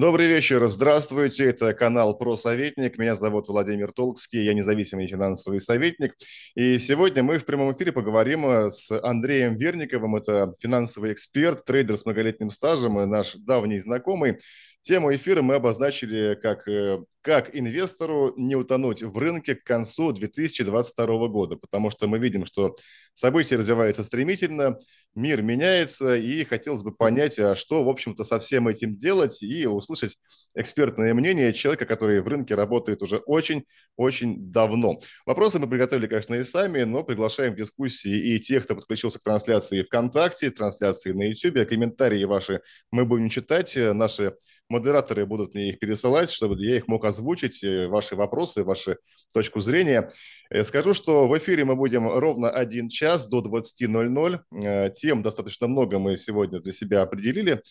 Добрый вечер, здравствуйте, это канал «Про Советник», меня зовут Владимир Толкский, я независимый финансовый советник, и сегодня мы в прямом эфире поговорим с Андреем Верниковым, это финансовый эксперт, трейдер с многолетним стажем и наш давний знакомый, Тему эфира мы обозначили как э, «Как инвестору не утонуть в рынке к концу 2022 года», потому что мы видим, что события развиваются стремительно, мир меняется, и хотелось бы понять, а что, в общем-то, со всем этим делать, и услышать экспертное мнение человека, который в рынке работает уже очень-очень давно. Вопросы мы приготовили, конечно, и сами, но приглашаем к дискуссии и тех, кто подключился к трансляции ВКонтакте, трансляции на YouTube, комментарии ваши мы будем читать, наши модераторы будут мне их пересылать, чтобы я их мог озвучить, э, ваши вопросы, вашу точку зрения. Э, скажу, что в эфире мы будем ровно один час до 20.00. Э, тем достаточно много мы сегодня для себя определили.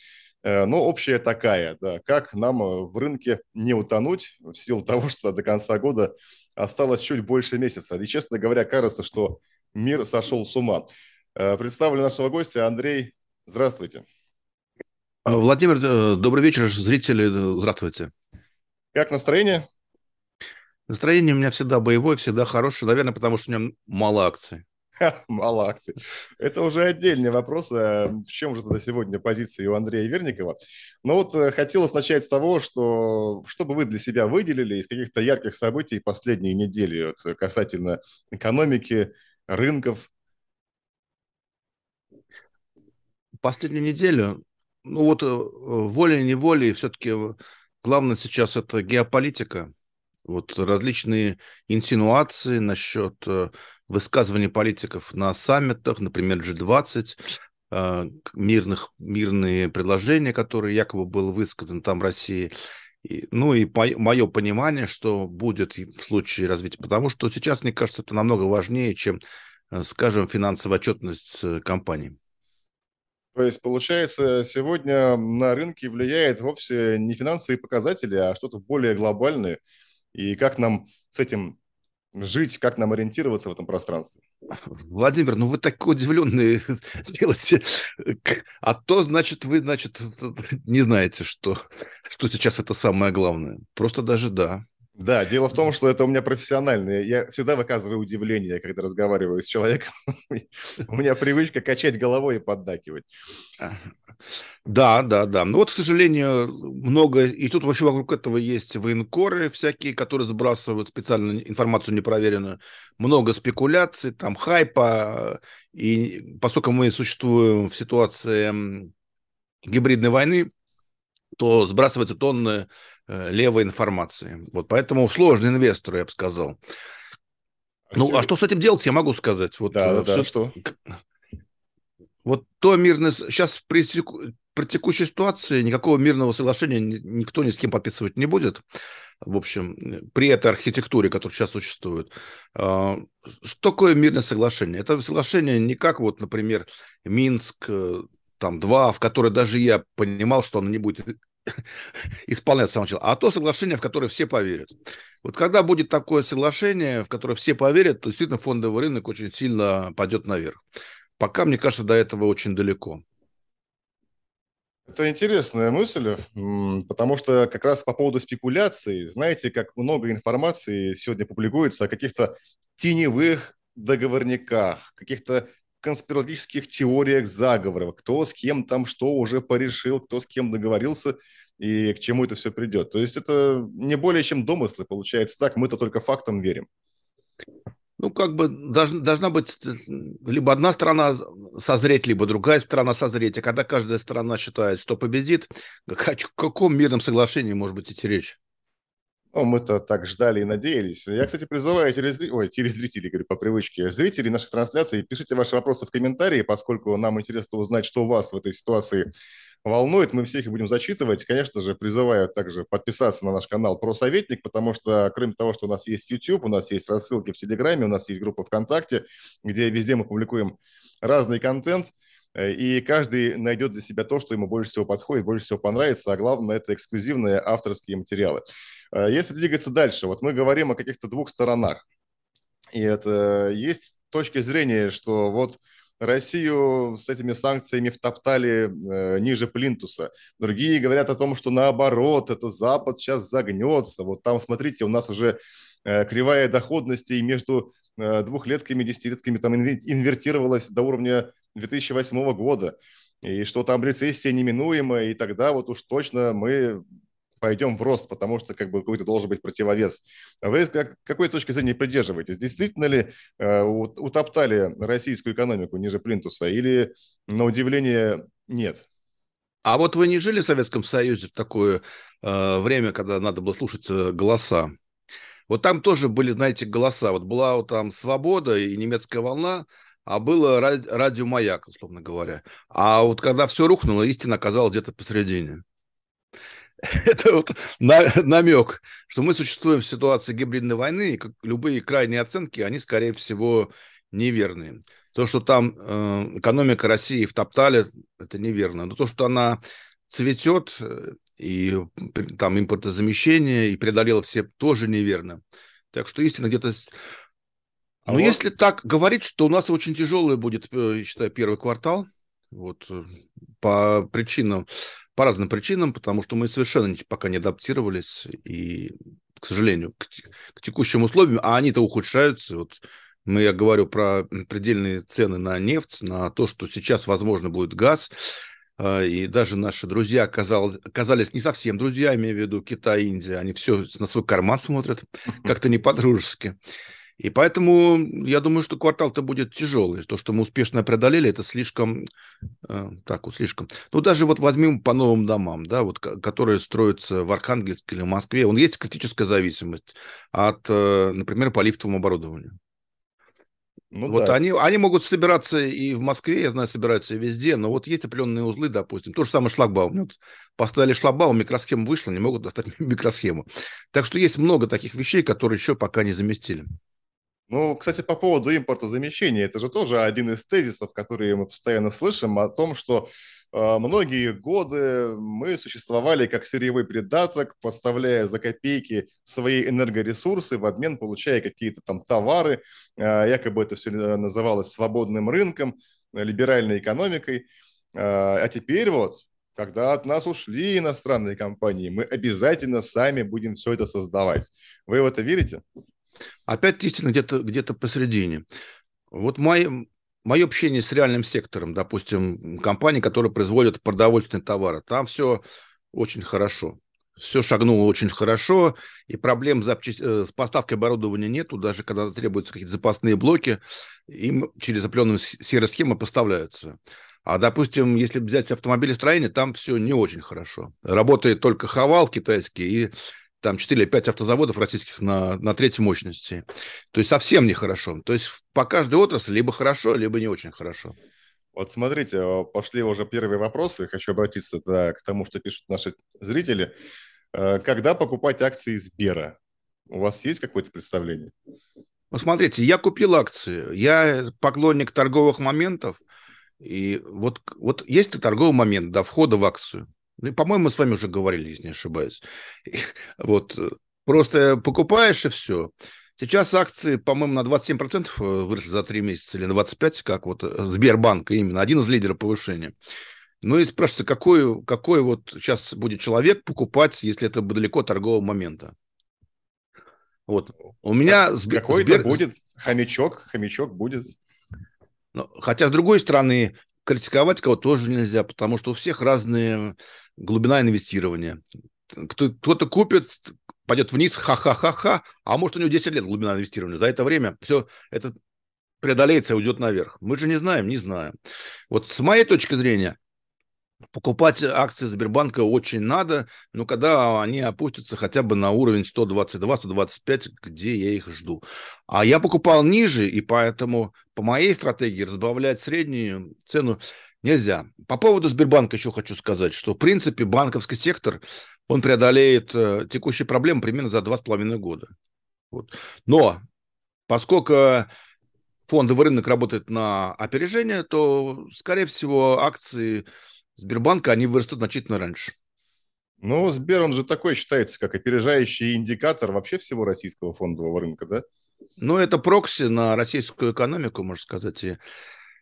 Но общая такая, да, как нам в рынке не утонуть в силу того, что до конца года осталось чуть больше месяца. И, честно говоря, кажется, что мир сошел с ума. Представлю нашего гостя Андрей. Здравствуйте. А, Владимир, э, добрый вечер, зрители, э, здравствуйте. Как настроение? Настроение у меня всегда боевое, всегда хорошее, наверное, потому что у меня мало акций. Мало акций. Это уже отдельный вопрос. В чем же тогда сегодня позиция у Андрея Верникова? Но вот э, хотелось начать с того, что чтобы вы для себя выделили из каких-то ярких событий последние недели касательно экономики, рынков. Последнюю неделю ну вот э, волей-неволей все-таки главное сейчас это геополитика. Вот различные инсинуации насчет э, высказываний политиков на саммитах, например, G20, э, мирных, мирные предложения, которые якобы был высказан там России. И, ну и мое понимание, что будет в случае развития, потому что сейчас, мне кажется, это намного важнее, чем, скажем, финансовая отчетность компании. То есть, получается, сегодня на рынке влияет вовсе не финансовые показатели, а что-то более глобальное. И как нам с этим жить, как нам ориентироваться в этом пространстве? Владимир, ну вы так удивленные делаете. А то, значит, вы, значит, не знаете, что, что сейчас это самое главное. Просто даже да. Да, дело в том, что это у меня профессиональное. Я всегда выказываю удивление, когда разговариваю с человеком. У меня привычка качать головой и поддакивать. Да, да, да. Ну вот, к сожалению, много... И тут вообще вокруг этого есть военкоры всякие, которые сбрасывают специальную информацию непроверенную. Много спекуляций, там хайпа. И поскольку мы существуем в ситуации гибридной войны, то сбрасывается тонны левой информации. Вот поэтому сложный инвестор, я бы сказал. Ну, а что с этим делать, я могу сказать. Вот, да, да, все, что? Вот то мирное... Сейчас при, при текущей ситуации никакого мирного соглашения никто ни с кем подписывать не будет. В общем, при этой архитектуре, которая сейчас существует. А, что такое мирное соглашение? Это соглашение не как, вот, например, Минск, э, там, два, в которое даже я понимал, что оно не будет исполняться с самого начала, а то соглашение, в которое все поверят. Вот когда будет такое соглашение, в которое все поверят, то действительно фондовый рынок очень сильно пойдет наверх. Пока, мне кажется, до этого очень далеко. Это интересная мысль, потому что как раз по поводу спекуляций, знаете, как много информации сегодня публикуется о каких-то теневых договорниках, каких-то конспирологических теориях заговоров, кто с кем там что уже порешил, кто с кем договорился и к чему это все придет. То есть это не более чем домыслы, получается так, мы-то только фактам верим. Ну, как бы должна, должна быть либо одна сторона созреть, либо другая сторона созреть. А когда каждая сторона считает, что победит, о каком мирном соглашении может быть идти речь? Ну, мы-то так ждали и надеялись. Я, кстати, призываю телезрителей, ой, телезрителей, говорю, по привычке, зрителей наших трансляций, пишите ваши вопросы в комментарии, поскольку нам интересно узнать, что вас в этой ситуации волнует. Мы всех их будем зачитывать. Конечно же, призываю также подписаться на наш канал «Про советник», потому что, кроме того, что у нас есть YouTube, у нас есть рассылки в Телеграме, у нас есть группа ВКонтакте, где везде мы публикуем разный контент – Э, и каждый найдет для себя то, что ему больше всего подходит, больше всего понравится, а главное – это эксклюзивные авторские материалы. Э, если двигаться дальше, вот мы говорим о каких-то двух сторонах. И это есть точка зрения, что вот Россию с этими санкциями втоптали э, ниже плинтуса. Другие говорят о том, что наоборот, это Запад сейчас загнется. Вот там, смотрите, у нас уже э, кривая доходности и между э, двухлетками и десятилетками там инвертировалась до уровня 2008 года. И что там рецессия неминуемая, и тогда вот уж точно мы пойдем в рост, потому что как бы какой-то должен быть противовес. Вы как, какой точки зрения придерживаетесь? Действительно ли э, утоптали российскую экономику ниже плинтуса или, на удивление, нет? А вот вы не жили в Советском Союзе в такое э, время, когда надо было слушать э, голоса? Вот там тоже были, знаете, голоса. Вот была вот там «Свобода» и «Немецкая волна», а было радио «Маяк», условно говоря. А вот когда все рухнуло, истина оказалась где-то посередине. это вот на, намек, что мы существуем в ситуации гибридной войны, и как любые крайние оценки, они, скорее всего, неверные. То, что там э, экономика России втоптали, это неверно. Но то, что она цветет, э, и там импортозамещение, и преодолела все, тоже неверно. Так что истина где-то... А Но вот... если так говорить, что у нас очень тяжелый будет, э, я считаю, первый квартал, вот э, по причинам по разным причинам, потому что мы совершенно пока не адаптировались и, к сожалению, к, к текущим условиям, а они-то ухудшаются. Вот мы, я говорю про предельные цены на нефть, на то, что сейчас, возможно, будет газ, а, и даже наши друзья оказалось, оказались не совсем друзья, имею в виду Китай, Индия, они все на свой карман смотрят, как-то не по-дружески. И поэтому я думаю, что квартал-то будет тяжелый. То, что мы успешно преодолели, это слишком, э, так вот, слишком. Ну, даже вот возьмем по новым домам, да, вот, которые строятся в Архангельске или в Москве, он есть критическая зависимость от, э, например, по лифтовому оборудованию. Ну, вот да. они, они могут собираться и в Москве, я знаю, собираются и везде, но вот есть определенные узлы, допустим. То же самое шлагбаум. Вот поставили шлагбаум, микросхема вышла, не могут достать микросхему. Так что есть много таких вещей, которые еще пока не заместили. Ну, кстати, по поводу импортозамещения, это же тоже один из тезисов, которые мы постоянно слышим о том, что э, многие годы мы существовали как сырьевой придаток, поставляя за копейки свои энергоресурсы, в обмен получая какие-то там товары, э, якобы это все называлось свободным рынком, либеральной экономикой. Э, а теперь вот когда от нас ушли иностранные компании, мы обязательно сами будем все это создавать. Вы в это верите? Опять истина где-то где посередине. Вот мое, мое общение с реальным сектором, допустим, компании, которые производят продовольственные товары, там все очень хорошо. Все шагнуло очень хорошо, и проблем запчасть... Э, с поставкой оборудования нету, даже когда требуются какие-то запасные блоки, им через определенную серые схемы поставляются. А, допустим, если взять автомобилестроение, там все не очень хорошо. Работает только Хавал китайский и там 4 или 5 автозаводов российских на, на третьей мощности. То есть совсем нехорошо. То есть по каждой отрасли либо хорошо, либо не очень хорошо. Вот смотрите, а, пошли уже первые вопросы. Хочу обратиться да, к тому, что пишут наши зрители. Э, когда покупать акции Сбера? У вас есть какое-то представление? Ну, смотрите, я купил акции. Я поклонник торговых моментов. И вот, вот есть торговый момент до входа в акцию. Ну, по-моему, мы с вами уже говорили, если не ошибаюсь. Вот. Э, просто покупаешь и все. Сейчас акции, по-моему, на 27% э, выросли за 3 месяца или на 25%, как вот э, Сбербанк именно, один из лидеров повышения. Ну и спрашивается, какой, какой вот сейчас будет человек покупать, если это далеко торгового момента? Вот. У меня... Какой-то Сбер... будет хомячок, хомячок будет. Ну, хотя, с другой стороны, критиковать кого тоже нельзя, потому что у всех разные глубина инвестирования. Кто-то купит, пойдет вниз, ха-ха-ха-ха, а может у него 10 лет глубина инвестирования. За это время все это преодолеется и уйдет наверх. Мы же не знаем, не знаем. Вот с моей точки зрения, покупать акции Сбербанка очень надо, но когда они опустятся хотя бы на уровень 122-125, где я их жду. А я покупал ниже, и поэтому по моей стратегии разбавлять среднюю цену Нельзя. По поводу Сбербанка еще хочу сказать, что, в принципе, банковский сектор, он преодолеет э, текущие проблемы примерно за два с половиной года. Вот. Но поскольку фондовый рынок работает на опережение, то, скорее всего, акции Сбербанка, они вырастут значительно раньше. Ну, Сбер, он же такой считается, как опережающий индикатор вообще всего российского фондового рынка, да? Ну, это прокси на российскую экономику, можно сказать. И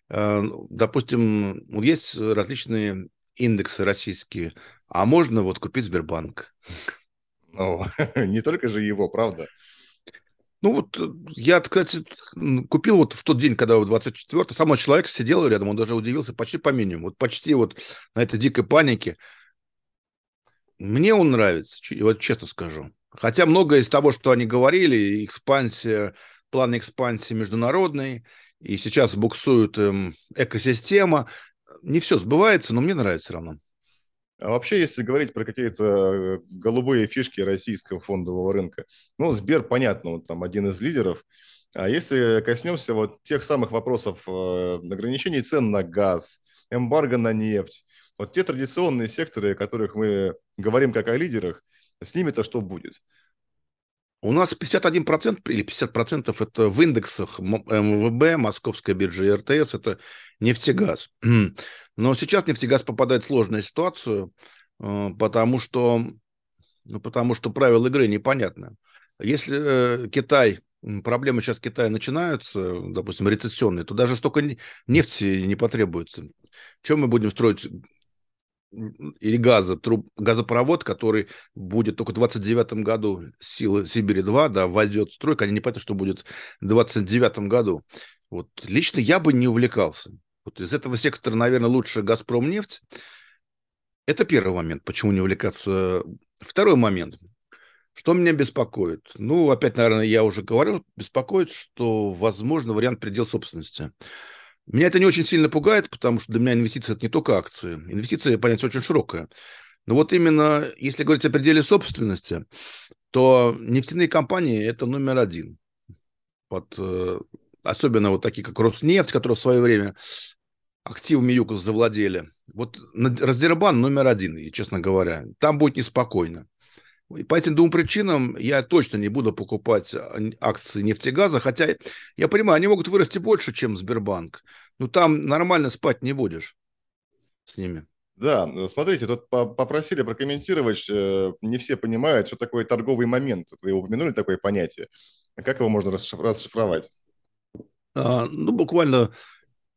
Э, допустим, есть различные индексы российские, а можно вот купить Сбербанк. Ну, не только же его, правда? Ну вот я, кстати, купил вот в тот день, когда 24 сам человек сидел рядом, он даже удивился почти по минимуму. Вот почти вот на этой дикой панике. Мне он нравится, вот честно скажу. Хотя многое из того, что они говорили, экспансия, план экспансии международный, и сейчас буксует эм, экосистема, не все сбывается, но мне нравится все равно. А вообще, если говорить про какие-то э, голубые фишки российского фондового рынка, ну, Сбер, понятно, он там один из лидеров. А если коснемся вот тех самых вопросов э, ограничений цен на газ, эмбарго на нефть, вот те традиционные секторы, о которых мы говорим как о лидерах, с ними-то что будет? У нас 51% или 50% это в индексах МВБ, Московская биржа и РТС, это нефтегаз. Но сейчас нефтегаз попадает в сложную ситуацию, э, потому что, ну, потому что правила игры непонятны. Если э, Китай, проблемы сейчас Китая начинаются, допустим, рецессионные, то даже столько нефти не потребуется. Чем мы будем строить или газа, труб, газопровод, который будет только в 29 году силы Сибири-2, да, войдет в стройку, они не понятно, что будет в 29 году. Вот лично я бы не увлекался. Вот из этого сектора, наверное, лучше «Газпром» нефть. Это первый момент, почему не увлекаться. Второй момент. Что меня беспокоит? Ну, опять, наверное, я уже говорил, беспокоит, что возможно вариант предел собственности. Меня это не очень сильно пугает, потому что для меня инвестиции – это не только акции. Инвестиции, понятие очень широкое. Но вот именно, если говорить о пределе собственности, то нефтяные компании – это номер один. Вот, э, особенно вот такие, как Роснефть, которые в свое время активами ЮКОС завладели. Вот Раздербан номер один, и, честно говоря. Там будет неспокойно. И по этим двум причинам я точно не буду покупать а, акции нефтегаза, хотя я понимаю, они могут вырасти больше, чем Сбербанк. Но там нормально спать не будешь с ними. Да, смотрите, тут попросили прокомментировать, э, не все понимают, что такое торговый момент. Вы упомянули такое понятие. Как его можно расшифровать? А, ну, буквально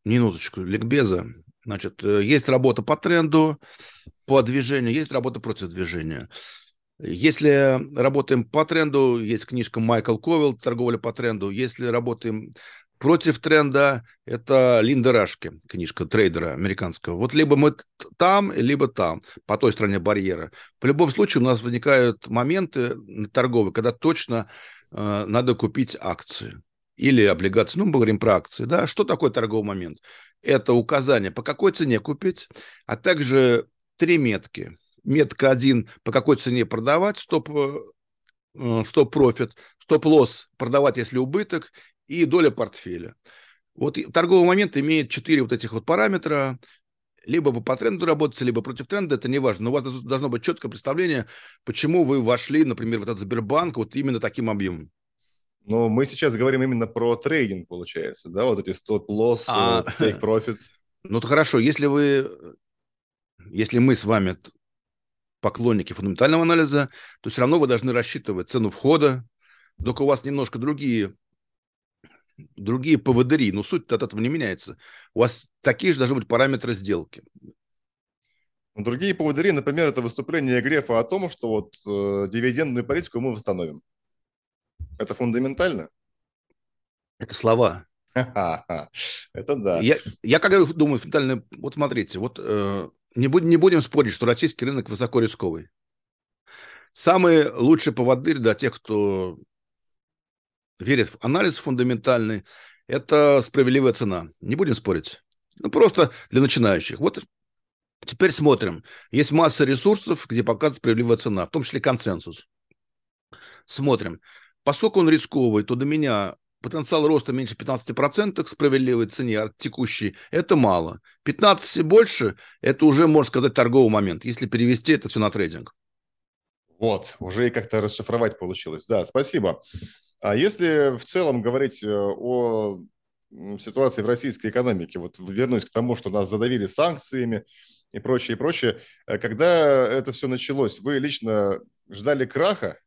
минуточку ликбеза. Значит, э, есть работа по тренду, по движению, есть работа против движения. Если работаем по тренду, есть книжка Майкл Ковил «Торговля по тренду». Если работаем против тренда, это Линда Рашки, книжка трейдера американского. Вот либо мы там, либо там, по той стороне барьера. В любом случае у нас возникают моменты торговые, когда точно э, надо купить акции или облигации. Ну, мы говорим про акции. Да? Что такое торговый момент? Это указание, по какой цене купить, а также три метки – метка 1 по какой цене продавать, стоп, э, стоп-профит, стоп-лосс продавать, если убыток, и доля портфеля. Вот торговый момент имеет четыре вот этих вот параметра. Либо вы по тренду работаете, либо против тренда, это не важно. Но у вас должно быть четкое представление, почему вы вошли, например, в этот Сбербанк вот именно таким объемом. Но мы сейчас говорим именно про трейдинг, получается, да, вот эти стоп-лосс, а, take-profit. Ну, то хорошо, если вы, если мы с вами поклонники фундаментального анализа, то все равно вы должны рассчитывать цену входа, только у вас немножко другие другие поводыри, но суть от этого не меняется. У вас такие же должны быть параметры сделки. Другие поводыри, например, это выступление Грефа о том, что вот э, дивидендную политику мы восстановим. Это фундаментально? Это слова. Это да. Я, я как думаю, фундаментально, вот смотрите, вот э, не, будем, не будем спорить, что российский рынок высоко рисковый. Самый лучший поводырь для тех, кто верит в анализ фундаментальный, это справедливая цена. Не будем спорить. Ну, просто для начинающих. Вот теперь смотрим. Есть масса ресурсов, где показывает справедливая цена, в том числе консенсус. Смотрим. Поскольку он рисковый, то до меня потенциал роста меньше 15% к справедливой цене от текущей, это мало. 15 и больше, это уже, можно сказать, торговый момент. Если перевести это все на трейдинг. Вот, уже и как-то расшифровать получилось. Да, спасибо. А если в целом говорить э, о ситуации в российской экономике, вот вернусь к тому, что нас задавили санкциями и прочее, и прочее, э, когда это все началось, вы лично ждали краха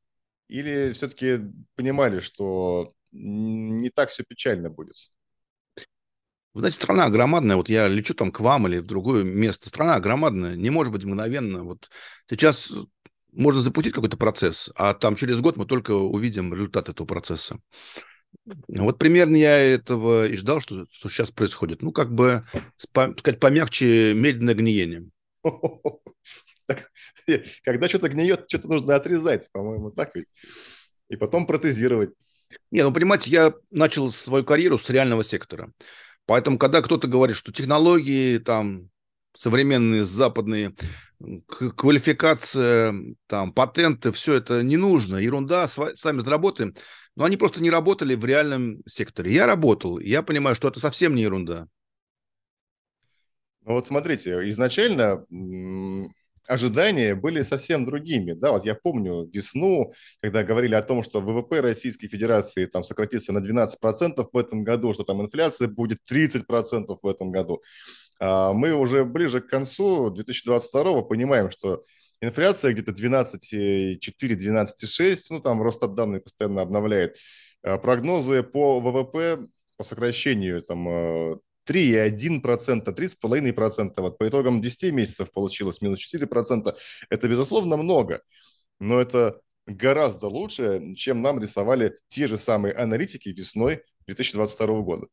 или все-таки понимали, что не так все печально будет. Вы знаете, страна громадная. Вот я лечу там к вам или в другое место. Страна громадная. Не может быть мгновенно. Вот сейчас можно запустить какой-то процесс, а там через год мы только увидим результат этого процесса. Вот примерно я этого и ждал, что, что сейчас происходит. Ну, как бы, сказать помягче, медленное гниение. Когда что-то гниет, что-то нужно отрезать, по-моему, так ведь. И потом протезировать. Не, ну, понимаете, я начал свою карьеру с реального сектора. Поэтому, когда кто-то говорит, что технологии там современные, западные, квалификация, там, патенты, все это не нужно, ерунда, сами заработаем. Но они просто не работали в реальном секторе. Я работал, я понимаю, что это совсем не ерунда. Ну вот смотрите, изначально ожидания были совсем другими. Да, вот я помню весну, когда говорили о том, что ВВП Российской Федерации там сократится на 12% в этом году, что там инфляция будет 30% в этом году. А мы уже ближе к концу 2022 понимаем, что инфляция где-то 12,4, 12,6, ну там Росстат постоянно обновляет. А прогнозы по ВВП по сокращению там 3,1%, 3,5%. Вот по итогам 10 месяцев получилось минус 4%. Это, безусловно, много, но это гораздо лучше, чем нам рисовали те же самые аналитики весной 2022 года.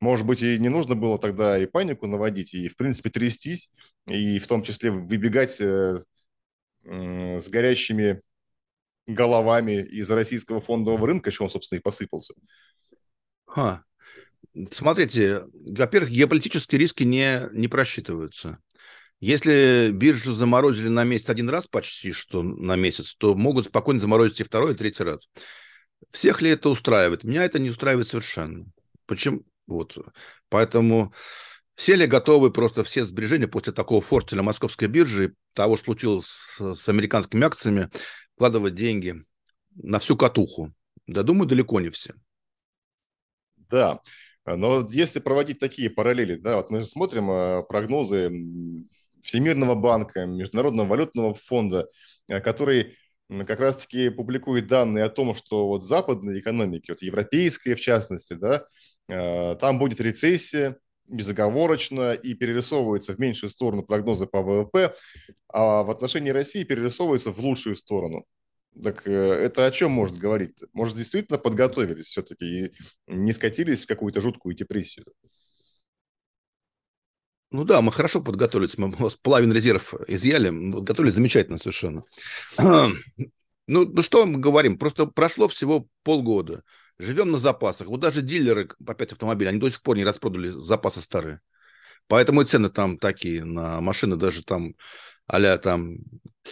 Может быть, и не нужно было тогда и панику наводить, и, в принципе, трястись, и в том числе выбегать э, э, с горящими головами из российского фондового рынка, что он, собственно, и посыпался. Ха. Смотрите, во-первых, геополитические риски не, не просчитываются. Если биржу заморозили на месяц один раз почти что на месяц, то могут спокойно заморозить и второй, и третий раз. Всех ли это устраивает? Меня это не устраивает совершенно. Почему? Вот. Поэтому все ли готовы просто все сбережения после такого фортеля московской биржи, того, что случилось с, с американскими акциями, вкладывать деньги на всю катуху? Да, думаю, далеко не все. Да, но если проводить такие параллели, да, вот мы же смотрим э, прогнозы Всемирного банка, Международного валютного фонда, э, который как раз-таки публикует данные о том, что вот западные экономики, вот европейская в частности, да, там будет рецессия безоговорочно и перерисовывается в меньшую сторону прогнозы по ВВП, а в отношении России перерисовывается в лучшую сторону. Так э, это о чем может говорить? Может, действительно подготовились все-таки и не скатились в какую-то жуткую депрессию? Ну да, мы хорошо подготовились, мы половину резерв изъяли, подготовились замечательно совершенно. Ну, ну что мы говорим, просто прошло всего полгода, живем на запасах. Вот даже дилеры по 5 автомобилей, они до сих пор не распродали запасы старые. Поэтому и цены там такие на машины, даже там а там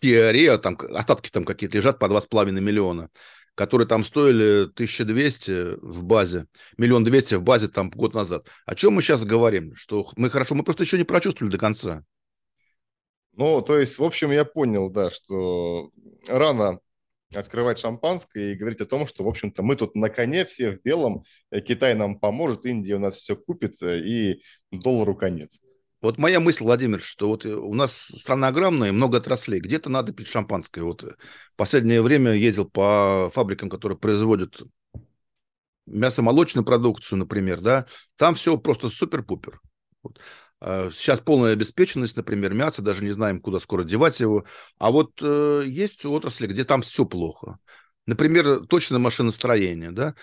Kia Rio, там остатки там какие-то лежат по 2,5 миллиона которые там стоили 1200 в базе, миллион двести в базе там год назад. О чем мы сейчас говорим? Что мы хорошо, мы просто еще не прочувствовали до конца. Ну, то есть, в общем, я понял, да, что рано открывать шампанское и говорить о том, что, в общем-то, мы тут на коне, все в белом, э, Китай нам поможет, Индия у нас все купит, э, и доллару конец. Вот моя мысль, Владимир, что вот э, у нас страна огромная, много отраслей. Где-то надо пить шампанское. Вот в последнее время ездил по фабрикам, которые производят мясомолочную продукцию, например, да, там все просто супер-пупер. Вот. А сейчас полная обеспеченность, например, мясо, даже не знаем, куда скоро девать его. А вот э, есть отрасли, где там все плохо. Например, точное машиностроение, да.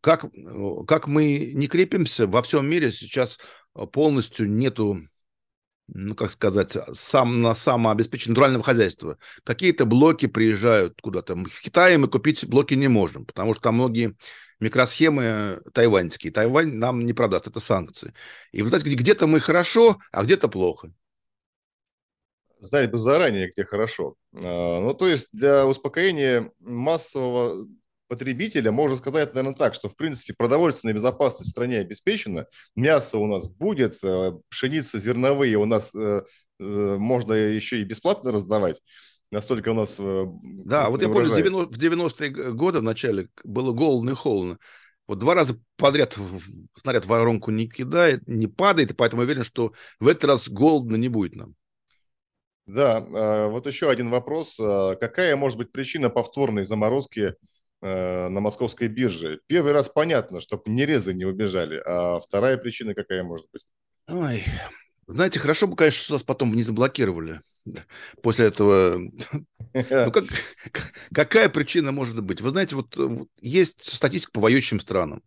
Как, э, как мы не крепимся, во всем мире сейчас полностью нету ну, как сказать, сам, на самообеспечение натурального хозяйства. Какие-то блоки приезжают куда-то. В Китае мы купить блоки не можем, потому что там многие микросхемы тайваньские. Тайвань нам не продаст, это санкции. И вот где-то мы хорошо, а где-то плохо. Знать бы заранее, где хорошо. А, ну, то есть для успокоения массового потребителя можно сказать, наверное, так, что, в принципе, продовольственная безопасность в стране обеспечена, мясо у нас будет, э, пшеница зерновые у нас э, э, можно еще и бесплатно раздавать. Настолько у нас... Да, вот я помню, в 90-е годы в начале было голодно и холодно. Вот два раза подряд снаряд в воронку не кидает, не падает, и поэтому уверен, что в этот раз голодно не будет нам. Да, вот еще один вопрос. Какая может быть причина повторной заморозки э, на московской бирже. Первый раз понятно, чтобы нерезы не убежали, а вторая причина какая может быть? Ой, знаете, хорошо бы, конечно, что нас потом не заблокировали после этого. Ну, как, какая причина может быть? Вы знаете, вот есть статистика по воюющим странам.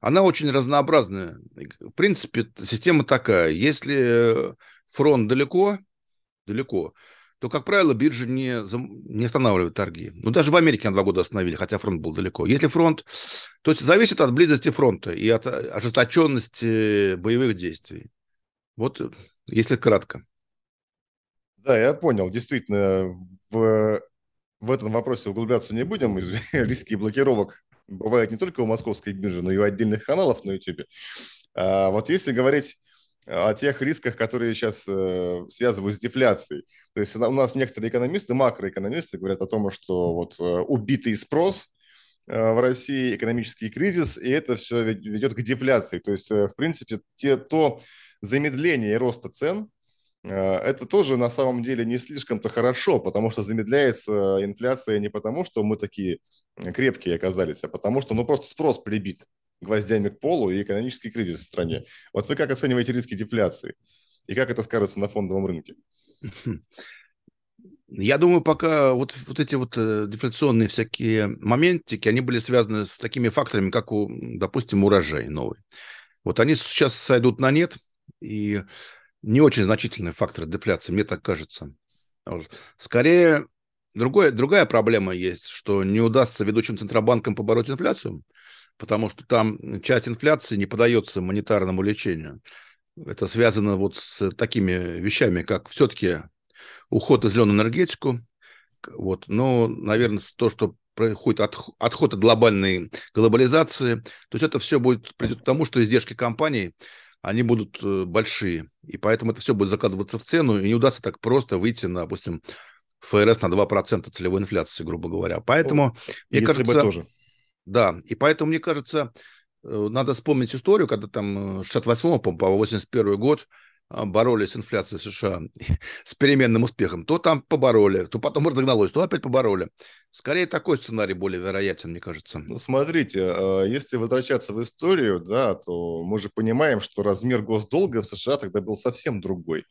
Она очень разнообразная. В принципе, система такая. Если фронт далеко, далеко, то, как правило, биржа не, не останавливает торги. Ну, даже в Америке на два года остановили, хотя фронт был далеко. Если фронт... То есть зависит от близости фронта и от ожесточенности боевых действий. Вот если кратко. Да, я понял. Действительно, в, в этом вопросе углубляться не будем. Риски блокировок бывают не только у московской биржи, но и у отдельных каналов на YouTube. А вот если говорить о тех рисках, которые сейчас э, связывают с дефляцией. То есть у нас некоторые экономисты, макроэкономисты говорят о том, что вот э, убитый спрос э, в России, экономический кризис, и это все ведет к дефляции. То есть, э, в принципе, те, то замедление роста цен, э, это тоже на самом деле не слишком-то хорошо, потому что замедляется инфляция не потому, что мы такие крепкие оказались, а потому что ну, просто спрос прибит гвоздями к полу и экономический кризис в стране. Вот вы как оцениваете риски дефляции? И как это скажется на фондовом рынке? Я думаю, пока вот, вот эти вот э, дефляционные всякие моментики, они были связаны с такими факторами, как, у, допустим, урожай новый. Вот они сейчас сойдут на нет, и не очень значительный фактор дефляции, мне так кажется. Скорее, другое, другая проблема есть, что не удастся ведущим центробанкам побороть инфляцию – потому что там часть инфляции не подается монетарному лечению. Это связано вот с такими вещами, как все-таки уход из зеленую энергетику, вот, но, наверное, то, что происходит от, отход от глобальной глобализации, то есть это все будет придет к тому, что издержки компаний, они будут э, большие, и поэтому это все будет закладываться в цену, и не удастся так просто выйти на, допустим, ФРС на 2% целевой инфляции, грубо говоря. Поэтому, ну, мне кажется... тоже. Да, и поэтому, мне кажется, э, надо вспомнить историю, когда там 68 по 81 год а, боролись с инфляцией США с переменным успехом. То там побороли, то потом разогналось, то опять побороли. Скорее такой сценарий более вероятен, мне кажется. Ну, смотрите, а, если возвращаться в историю, да, то мы же понимаем, что размер госдолга в США тогда был совсем другой.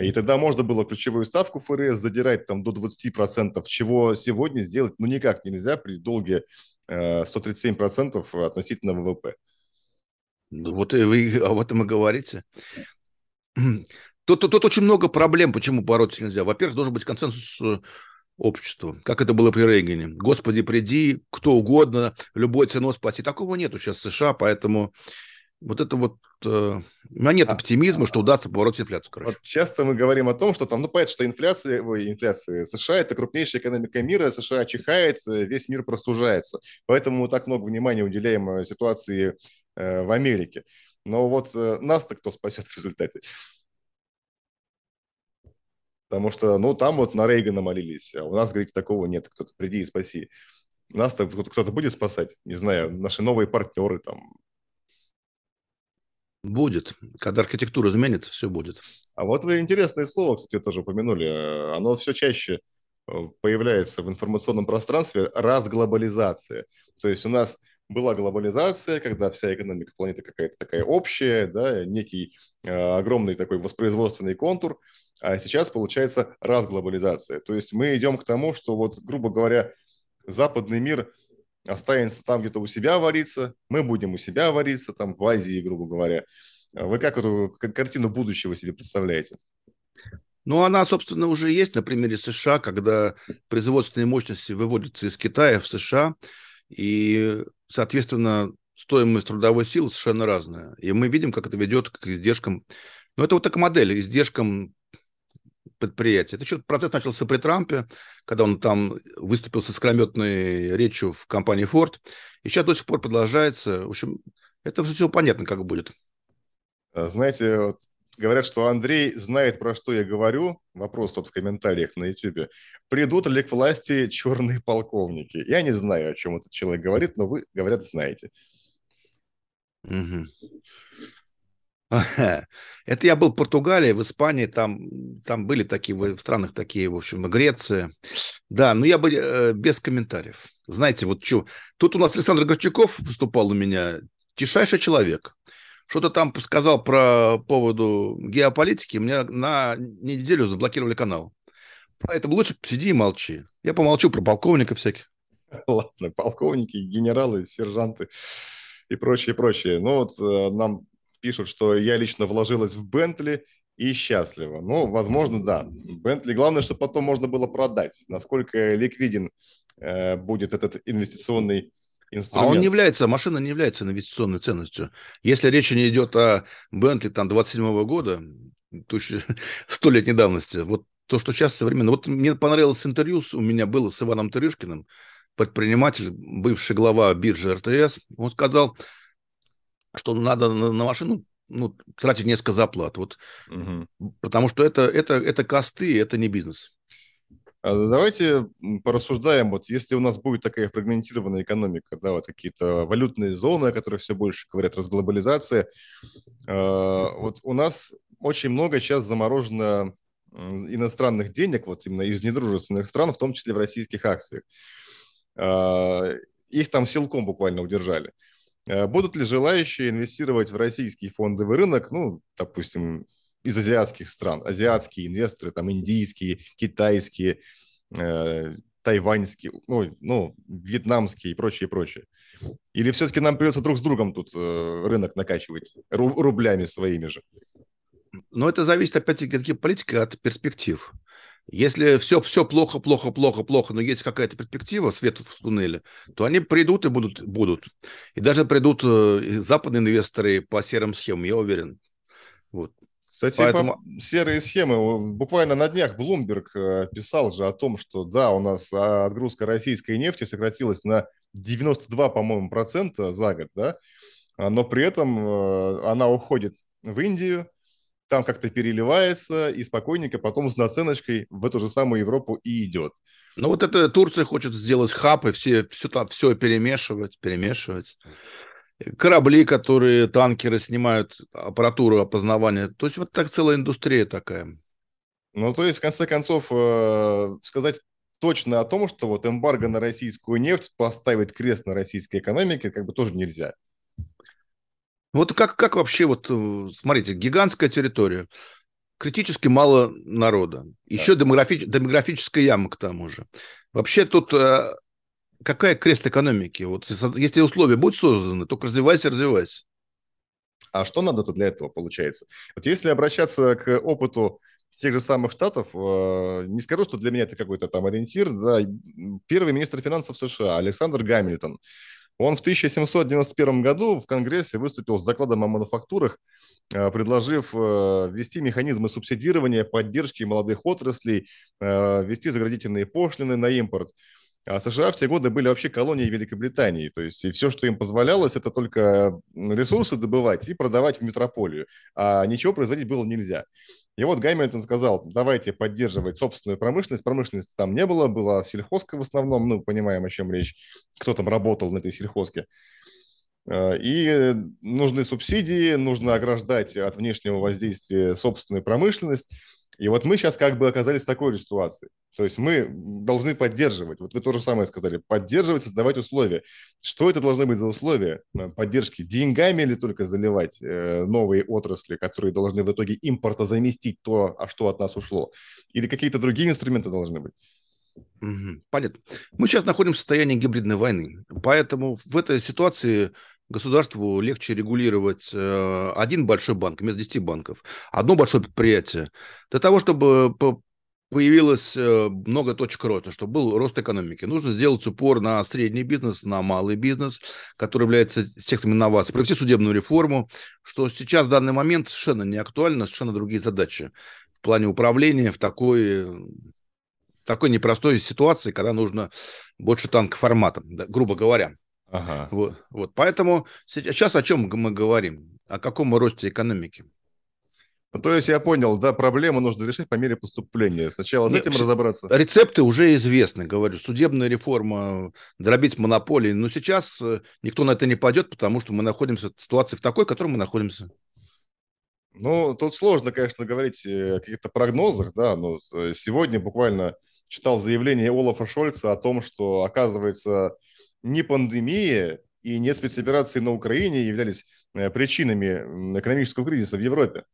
И тогда можно было ключевую ставку ФРС задирать там до 20%, чего сегодня сделать ну никак нельзя при долге 137% э, относительно ВВП. Ну, вот и вы об этом и говорите. Тут, тут, тут очень много проблем, почему бороться нельзя. Во-первых, должен быть консенсус э, общества, как это было при Рейгане. Господи, приди, кто угодно, любой ценой спаси. Такого нету сейчас в США, поэтому вот это вот... Э, у меня нет а, оптимизма, что удастся побороть инфляцию, короче. Вот часто мы говорим о том, что там, ну, понятно, что инфляция, ой, инфляция США – это крупнейшая экономика мира, США чихает, весь мир простужается. Поэтому мы так много внимания уделяем э, ситуации э, в Америке. Но вот э, нас-то кто спасет в результате? Потому что, ну, там вот на Рейгана молились, а у нас, говорите, такого нет. Кто-то приди и спаси. Нас-то кто-то будет спасать? Не знаю, наши новые партнеры там, Будет. Когда архитектура изменится, все будет. А вот вы интересное слово, кстати, тоже упомянули. Оно все чаще э, появляется в информационном пространстве – разглобализация. То есть у нас была глобализация, когда вся экономика планеты какая-то такая общая, да, некий э, огромный такой воспроизводственный контур, а сейчас получается разглобализация. То есть мы идем к тому, что вот, грубо говоря, западный мир останется там где-то у себя вариться, мы будем у себя вариться, там в Азии, грубо говоря. А вы как эту картину будущего себе представляете? Ну, она, собственно, уже есть на примере США, когда производственные мощности выводятся из Китая в США, и, соответственно, стоимость трудовой силы совершенно разная. И мы видим, как это ведет к издержкам. Ну, это вот такая модель, издержкам предприятия. Это еще процесс начался при Трампе, когда он там выступил со скрометной речью в компании Ford. И сейчас до сих пор продолжается. В общем, это уже все понятно, как будет. А, знаете, вот говорят, что Андрей знает, про что я говорю. Вопрос тут в комментариях на YouTube. Придут ли к власти черные полковники? Я не знаю, о чем этот человек говорит, но вы, говорят, знаете. Угу. Это я был в Португалии, в Испании, там, там были такие, в странах такие, в общем, Греция. Да, но я бы э, без комментариев. Знаете, вот что, тут у нас Александр Горчаков выступал у меня, тишайший человек. Что-то там сказал про поводу геополитики, мне на неделю заблокировали канал. Поэтому лучше сиди и молчи. Я помолчу про полковников всяких. Ладно, полковники, генералы, сержанты и прочее, прочее. Ну вот э, нам пишут, что я лично вложилась в Бентли и счастлива. Ну, возможно, да. Бентли, главное, чтобы потом можно было продать. Насколько ликвиден э, будет этот инвестиционный инструмент. А он не является, машина не является инвестиционной ценностью. Если речь не идет о Бентли там 27 года, то еще столетней давности, вот то, что сейчас современно. Вот мне понравилось интервью, у меня было с Иваном Тырышкиным, предприниматель, бывший глава биржи РТС. Он сказал, что надо на, машину ну, тратить несколько заплат. Вот, угу. Потому что это, это, это косты, это не бизнес. А давайте порассуждаем, вот если у нас будет такая фрагментированная экономика, да, вот какие-то валютные зоны, о которых все больше говорят, разглобализация, э, вот у нас очень много сейчас заморожено иностранных денег, вот именно из недружественных стран, в том числе в российских акциях. Э, их там силком буквально удержали. Э, будут ли желающие инвестировать в российский фондовый рынок, ну, допустим, из азиатских стран, азиатские инвесторы, там индийские, китайские, э, тайваньские, ну, ну, вьетнамские и прочее, прочее. Или все-таки нам придется друг с другом тут э, рынок накачивать рублями своими же? Но это зависит, опять-таки, от политики, от перспектив. Если все, все плохо, плохо, плохо, плохо, но есть какая-то перспектива, свет в туннеле, то они придут и будут. будут. И даже придут э, западные инвесторы по серым схемам, я уверен. Вот. Кстати, Поэтому... по серые схемы. Буквально на днях Блумберг э, писал же о том, что да, у нас а, отгрузка российской нефти сократилась на 92, по-моему, процента за год, да, а, но при этом э, она уходит в Индию, там как-то переливается и спокойненько потом с наценочкой в эту же самую Европу и идет. Ну вот это Турция хочет сделать хаб и все, все, там, все перемешивать, перемешивать корабли, которые, танкеры снимают аппаратуру опознавания. То есть вот так целая индустрия такая. Ну, то есть, в конце концов, э, сказать точно о том, что вот эмбарго на российскую нефть поставит крест на российской экономике, как бы тоже нельзя. Вот как, как вообще, вот, э, смотрите, гигантская территория, критически мало народа, еще да. демографи, демографическая яма к тому же. Вообще тут э, какая крест экономики? Вот если условия будут созданы, только развивайся, развивайся. А что надо-то для этого получается? Вот если обращаться к опыту тех же самых штатов, э, не скажу, что для меня это какой-то там ориентир, да, первый министр финансов США Александр Гамильтон, он в 1791 году в Конгрессе выступил с докладом о мануфактурах, э, предложив э, ввести механизмы субсидирования, поддержки молодых отраслей, ввести заградительные пошлины на импорт – а США все годы были вообще колонией Великобритании. То есть и все, что им позволялось, это только ресурсы добывать и продавать в метрополию. А ничего производить было нельзя. И вот Гамильтон сказал, давайте поддерживать собственную промышленность. Промышленности там не было, была сельхозка в основном, ну, понимаем, о чем речь, кто там работал на этой сельхозке. А, и нужны субсидии, нужно ограждать от внешнего воздействия собственную промышленность. И вот мы сейчас как бы оказались в такой же ситуации. То есть мы должны поддерживать, вот вы то же самое сказали, поддерживать, создавать условия. Что это должны быть за условия поддержки? Деньгами или только заливать э, новые отрасли, которые должны в итоге импорта заместить то, а что от нас ушло? Или какие-то другие инструменты должны быть? Понятно. Мы сейчас находимся в состоянии гибридной войны, поэтому в этой ситуации государству легче регулировать э, один большой банк вместо 10 банков, одно большое предприятие, для того, чтобы появилось э, много точек роста, чтобы был рост экономики. Нужно сделать упор на средний бизнес, на малый бизнес, который является сектором инноваций, провести судебную реформу, что сейчас в данный момент совершенно не актуально, совершенно другие задачи в плане управления в такой, такой непростой ситуации, когда нужно больше танк формата, грубо говоря. Ага. Вот, вот. Поэтому сейчас о чем мы говорим? О каком росте экономики? Ну, то есть я понял, да, проблему нужно решить по мере поступления. Сначала с Нет, этим разобраться. Рецепты уже известны, говорю. Судебная реформа, дробить монополии. Но сейчас э, никто на это не пойдет, потому что мы находимся в ситуации в такой, в которой мы находимся. Ну, тут сложно, конечно, говорить о каких-то прогнозах, да, но сегодня буквально читал заявление Олафа Шольца о том, что, оказывается, не пандемия и не спецоперации на Украине являлись э, причинами экономического кризиса в Европе.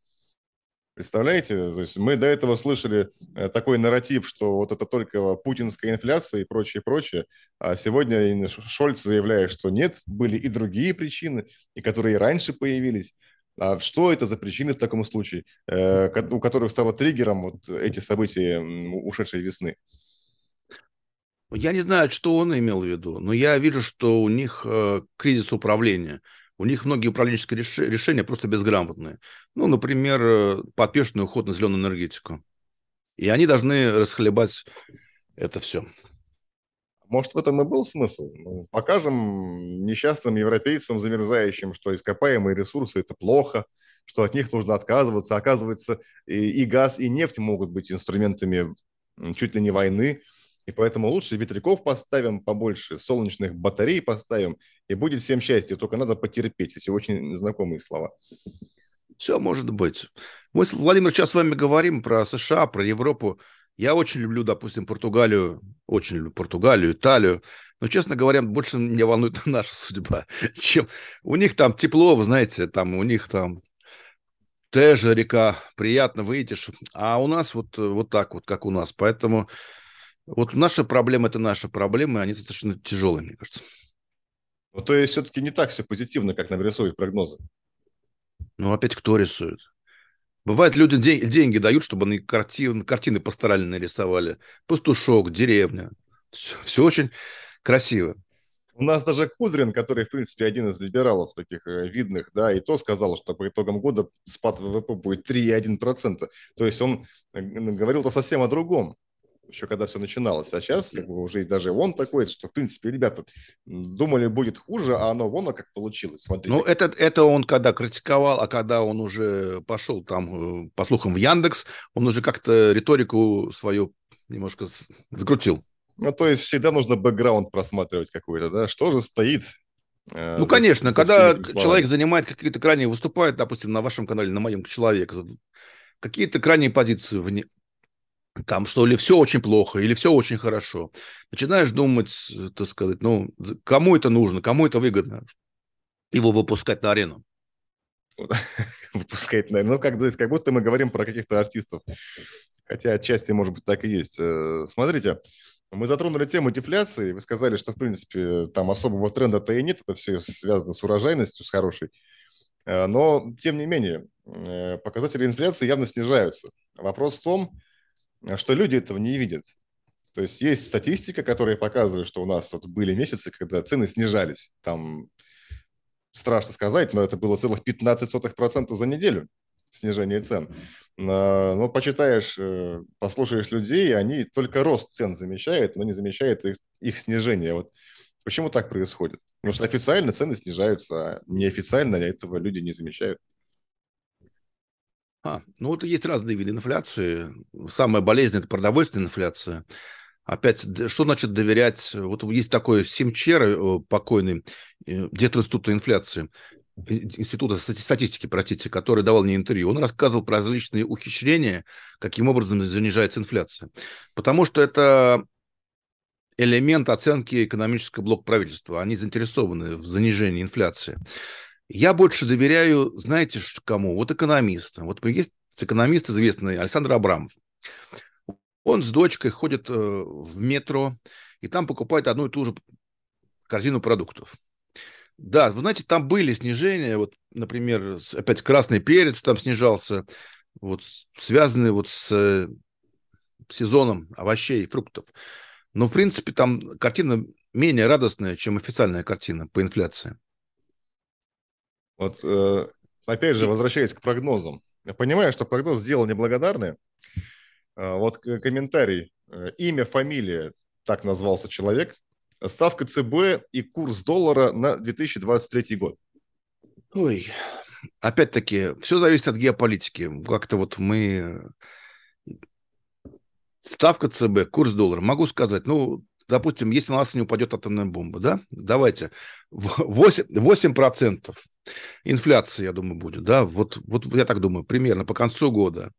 Представляете? То есть мы до этого слышали э, такой нарратив, что вот это только путинская инфляция и прочее, прочее. А сегодня Шольц заявляет, что нет, были и другие причины, и которые и раньше появились. А что это за причины в таком случае, э, у которых стало триггером вот эти события ушедшей весны? Я не знаю, что он имел в виду, но я вижу, что у них э, кризис управления. У них многие управленческие реш... решения просто безграмотные. Ну, например, э, подпешный уход на зеленую энергетику. И они должны расхлебать это все. Может, в этом и был смысл? Ну, покажем несчастным европейцам, замерзающим, что ископаемые ресурсы – это плохо, что от них нужно отказываться. Оказывается, и, и газ, и нефть могут быть инструментами чуть ли не войны. И поэтому лучше ветряков поставим побольше, солнечных батарей поставим, и будет всем счастье. Только надо потерпеть. Эти очень знакомые слова. Все может быть. Мы, Владимир, сейчас с вами говорим про США, про Европу. Я очень люблю, допустим, Португалию, очень люблю Португалию, Италию. Но, честно говоря, больше меня волнует наша судьба, чем у них там тепло, вы знаете, там у них там же река, приятно выйдешь, а у нас вот, вот так вот, как у нас. Поэтому вот наша проблема – это наша проблема, и они достаточно тяжелые, мне кажется. Ну, то есть все-таки не так все позитивно, как нам рисуют прогнозы. Ну, опять кто рисует? Бывает, люди день, деньги дают, чтобы они картин, картины пасторально нарисовали. Пастушок, деревня. Все, все очень красиво. У нас даже Кудрин, который, в принципе, один из либералов таких э, видных, да, и то сказал, что по итогам года спад ВВП будет 3,1%. То есть он э, говорил-то совсем о другом еще когда все начиналось. А сейчас как бы уже даже он такой, что, в принципе, ребята думали, будет хуже, а оно вон как получилось. Смотрите. Ну, это, это он когда критиковал, а когда он уже пошел там, э, по слухам, в Яндекс, он уже как-то риторику свою немножко закрутил. Ну, то есть всегда нужно бэкграунд просматривать какой-то, да? Что же стоит э, ну, за, конечно, за когда человек занимает какие-то крайние, выступает, допустим, на вашем канале, на моем человек, какие-то крайние позиции там что ли все очень плохо или все очень хорошо. Начинаешь думать, так сказать, ну, кому это нужно, кому это выгодно, его выпускать на арену. Выпускать на арену. Ну, как, как будто мы говорим про каких-то артистов. Хотя отчасти, может быть, так и есть. Э, смотрите, мы затронули тему дефляции. Вы сказали, что, в принципе, там особого тренда-то и нет. Это все связано с урожайностью, с хорошей. Э, но, тем не менее, э, показатели инфляции явно снижаются. Вопрос в том, что люди этого не видят. То есть есть статистика, которая показывает, что у нас вот были месяцы, когда цены снижались. Там страшно сказать, но это было целых 15% за неделю снижение цен. Но почитаешь, э, послушаешь людей, они только рост цен замечают, но не замечают их, их снижение. Вот почему так происходит? Потому что официально цены снижаются, а неофициально этого люди не замечают. А, ну вот есть разные виды инфляции. Самая болезненная – это продовольственная инфляция. Опять, что значит доверять? Вот есть такой Симчер, э, покойный, э, директор Института инфляции, Института статистики, простите, который давал мне интервью. Он рассказывал про различные ухищрения, каким образом занижается инфляция. Потому что это элемент оценки экономического блока правительства. Они заинтересованы в занижении инфляции. Я больше доверяю, знаете, кому? Вот экономистам. Вот есть экономист известный Александр Абрамов. Он с дочкой ходит э, в метро, и там покупает одну и ту же корзину продуктов. Да, вы знаете, там были снижения, вот, например, опять красный перец там снижался, вот, связанный вот с э, сезоном овощей и фруктов. Но, в принципе, там картина менее радостная, чем официальная картина по инфляции. Вот э, опять же, возвращаясь к прогнозам. Я понимаю, что прогноз сделал неблагодарный. Э, вот комментарий. Э, имя, фамилия, так назвался человек. Ставка ЦБ и курс доллара на 2023 год. Ой, опять-таки, все зависит от геополитики. Как-то вот мы... Ставка ЦБ, курс доллара. Могу сказать, ну, допустим, если на нас не упадет атомная бомба, да, давайте, 8%, 8% Инфляция, я думаю, будет, да, вот, вот я так думаю, примерно по концу года.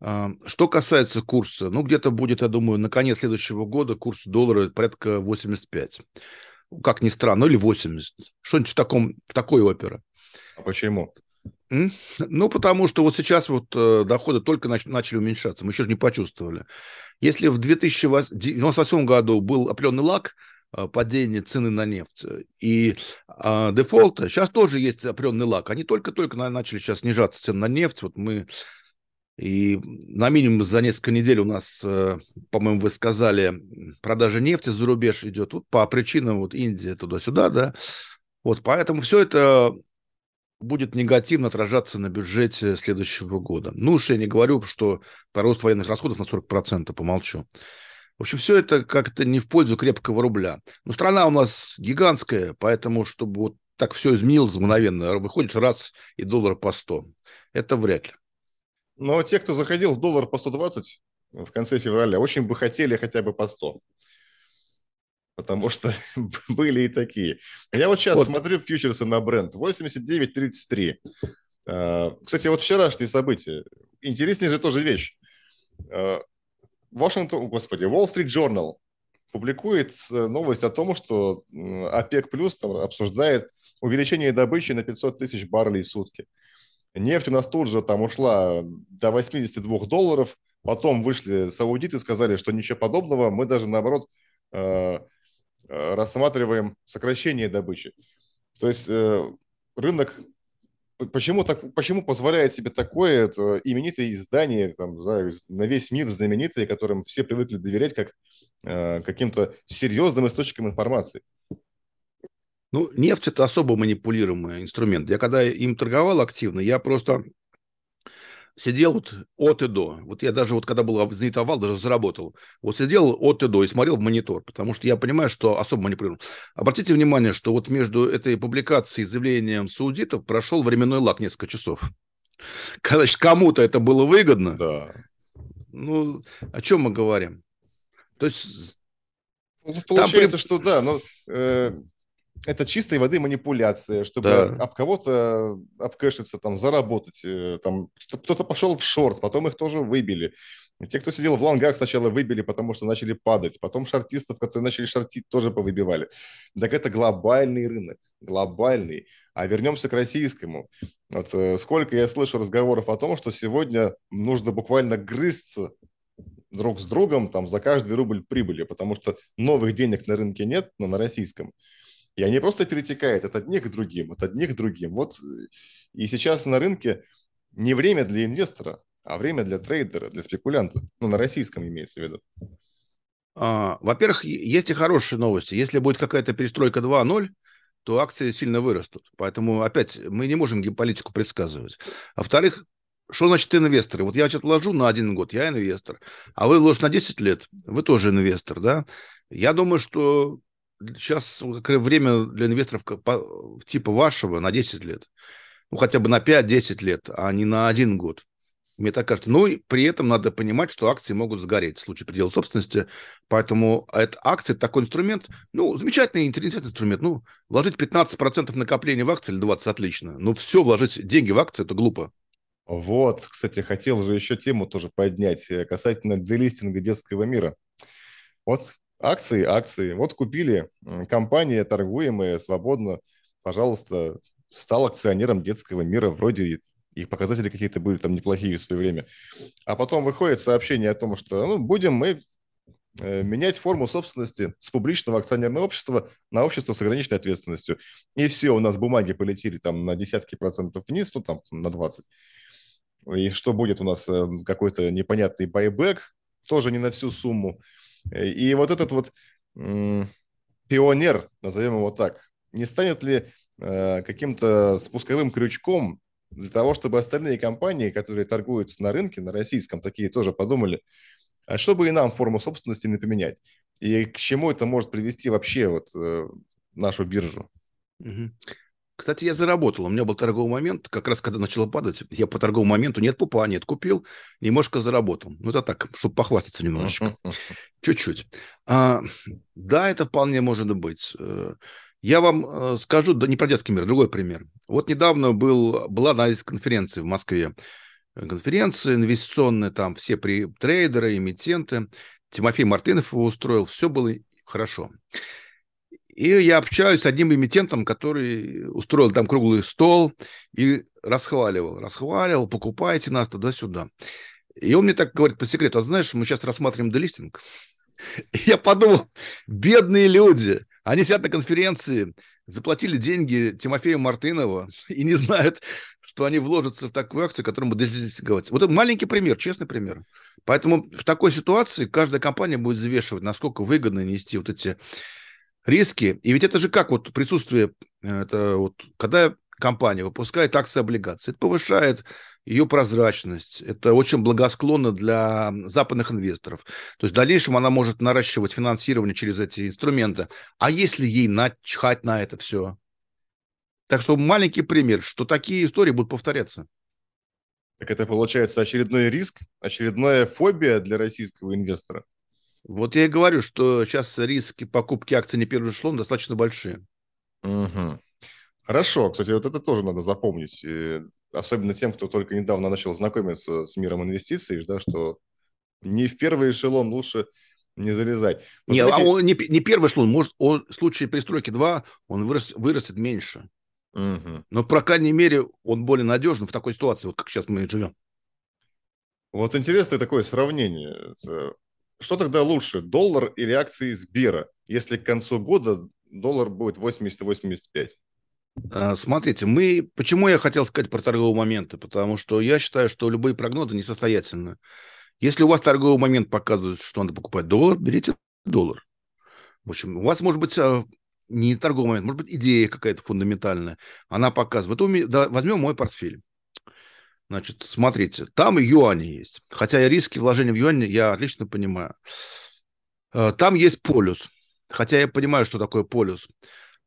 А, что касается курса, ну, где-то будет, я думаю, на конец следующего года курс доллара порядка 85. Как ни странно, или 80. Что-нибудь в, таком, в такой опере. А почему? Ну, потому что вот сейчас вот э, доходы только нач- начали уменьшаться, мы еще же не почувствовали. Если в 2098 году был определенный лак, э, падение цены на нефть и э, дефолта, сейчас тоже есть определенный лак. Они только-только начали сейчас снижаться цены на нефть. Вот мы и на минимум за несколько недель у нас, э, по-моему, вы сказали, продажа нефти за рубеж идет вот по причинам вот Индия туда-сюда, да. Вот поэтому все это будет негативно отражаться на бюджете следующего года. Ну уж я не говорю, что рост военных расходов на 40%, помолчу. В общем, все это как-то не в пользу крепкого рубля. Но страна у нас гигантская, поэтому, чтобы вот так все изменилось мгновенно, выходит раз и доллар по 100. Это вряд ли. Но те, кто заходил в доллар по 120 в конце февраля, очень бы хотели хотя бы по 100 потому что были и такие. Я вот сейчас вот. смотрю фьючерсы на бренд 89.33. А, кстати, вот вчерашние события. Интереснее же тоже вещь. Вашингтон, господи, Wall Street Journal публикует новость о том, что ОПЕК плюс обсуждает увеличение добычи на 500 тысяч баррелей в сутки. Нефть у нас тут же там ушла до 82 долларов, потом вышли саудиты, и сказали, что ничего подобного, мы даже наоборот а, Э, рассматриваем сокращение добычи. То есть э, рынок почему, так, почему позволяет себе такое это именитое издание там, да, на весь мир знаменитое, которым все привыкли доверять как э, каким-то серьезным источникам информации? Ну, нефть – это особо манипулируемый инструмент. Я когда им торговал активно, я просто сидел вот от и до. Вот я даже вот когда был знаменит овал, даже заработал. Вот сидел от и до и смотрел в монитор, потому что я понимаю, что особо манипулирую. Обратите внимание, что вот между этой публикацией и заявлением саудитов прошел временной лак несколько часов. Значит, кому-то это было выгодно. Да. Ну, о чем мы говорим? То есть... Ну, получается, там... что да, но э, это чистой воды манипуляция, чтобы да. об кого-то обкэшиться, там, заработать. Э, там, кто-то пошел в шорт, потом их тоже выбили. Те, кто сидел в лонгах, сначала выбили, потому что начали падать. Потом шартистов, которые начали шортить, тоже повыбивали. Так это глобальный рынок, глобальный. А вернемся к российскому. Вот э, сколько я слышу разговоров о том, что сегодня нужно буквально грызться друг с другом там, за каждый рубль прибыли, потому что новых денег на рынке нет, но на российском. И они просто перетекают от одних к другим, от одних к другим. Вот и сейчас на рынке не время для инвестора, а время для трейдера, для спекулянта. Ну, на российском имеется в виду. А, во-первых, есть и хорошие новости. Если будет какая-то перестройка 2.0, то акции сильно вырастут. Поэтому, опять, мы не можем геополитику предсказывать. А во-вторых, что значит инвесторы? Вот я сейчас ложу на один год, я инвестор, а вы ложите на 10 лет, вы тоже инвестор, да? Я думаю, что сейчас время для инвесторов типа вашего на 10 лет. Ну, хотя бы на 5-10 лет, а не на один год. Мне так кажется. Ну, и при этом надо понимать, что акции могут сгореть в случае предела собственности. Поэтому это, акции – такой инструмент, ну, замечательный, интересный инструмент. Ну, вложить 15% накопления в акции или 20% – отлично. Но все вложить деньги в акции – это глупо. Вот, кстати, хотел же еще тему тоже поднять э, касательно делистинга детского мира. Вот Акции, акции. Вот купили компания, торгуемая свободно, пожалуйста, стал акционером детского мира, вроде их показатели какие-то были там неплохие в свое время. А потом выходит сообщение о том, что ну, будем мы э, менять форму собственности с публичного акционерного общества на общество с ограниченной ответственностью. И все, у нас бумаги полетели там на десятки процентов вниз, ну там на 20. И что будет у нас э, какой-то непонятный байбек, тоже не на всю сумму. И вот этот вот пионер, назовем его так, не станет ли э, каким-то спусковым крючком для того, чтобы остальные компании, которые торгуются на рынке, на российском, такие тоже подумали, а чтобы и нам форму собственности не поменять? И к чему это может привести вообще вот э, нашу биржу? Кстати, я заработал. У меня был торговый момент, как раз когда начало падать. Я по торговому моменту нет пупа, нет, купил, немножко заработал. Ну, это так, чтобы похвастаться немножечко. Чуть-чуть. А, да, это вполне может быть. Э, Я вам э, скажу, да не про детский мир, другой пример. Вот недавно был, была одна из конференций в Москве. Конференция инвестиционная, там все при, трейдеры, эмитенты. Тимофей Мартынов его устроил, все было хорошо. И я общаюсь с одним эмитентом, который устроил там круглый стол и расхваливал, расхваливал, покупайте нас туда-сюда. И он мне так говорит по секрету, а знаешь, мы сейчас рассматриваем делистинг. Я подумал, бедные люди, они сидят на конференции, заплатили деньги Тимофею Мартынову и не знают, что они вложатся в такую акцию, которую мы делистинговать. Вот это маленький пример, честный пример. Поэтому в такой ситуации каждая компания будет взвешивать, насколько выгодно нести вот эти риски. И ведь это же как вот присутствие, это вот, когда компания выпускает акции облигации, это повышает ее прозрачность. Это очень благосклонно для западных инвесторов. То есть в дальнейшем она может наращивать финансирование через эти инструменты. А если ей начхать на это все? Так что маленький пример, что такие истории будут повторяться. Так это получается очередной риск, очередная фобия для российского инвестора. Вот я и говорю, что сейчас риски покупки акций не первым шлом достаточно большие. Угу. Хорошо, кстати, вот это тоже надо запомнить, и особенно тем, кто только недавно начал знакомиться с миром инвестиций, да, что не в первый эшелон лучше не залезать. Вот не, смотрите... а он не, не первый эшелон, может, он, в случае пристройки 2 он вырос, вырастет меньше. Угу. Но, по крайней мере, он более надежен в такой ситуации, вот как сейчас мы живем. Вот интересное такое сравнение. Что тогда лучше, доллар или акции Сбера, если к концу года доллар будет 80-85? А, смотрите, мы... Почему я хотел сказать про торговые моменты? Потому что я считаю, что любые прогнозы несостоятельны. Если у вас торговый момент показывает, что надо покупать доллар, берите доллар. В общем, у вас может быть а, не торговый момент, может быть идея какая-то фундаментальная. Она показывает. Вот возьмем мой портфель. Значит, смотрите, там юани есть. Хотя я риски вложения в юани я отлично понимаю. Э, там есть полюс. Хотя я понимаю, что такое полюс.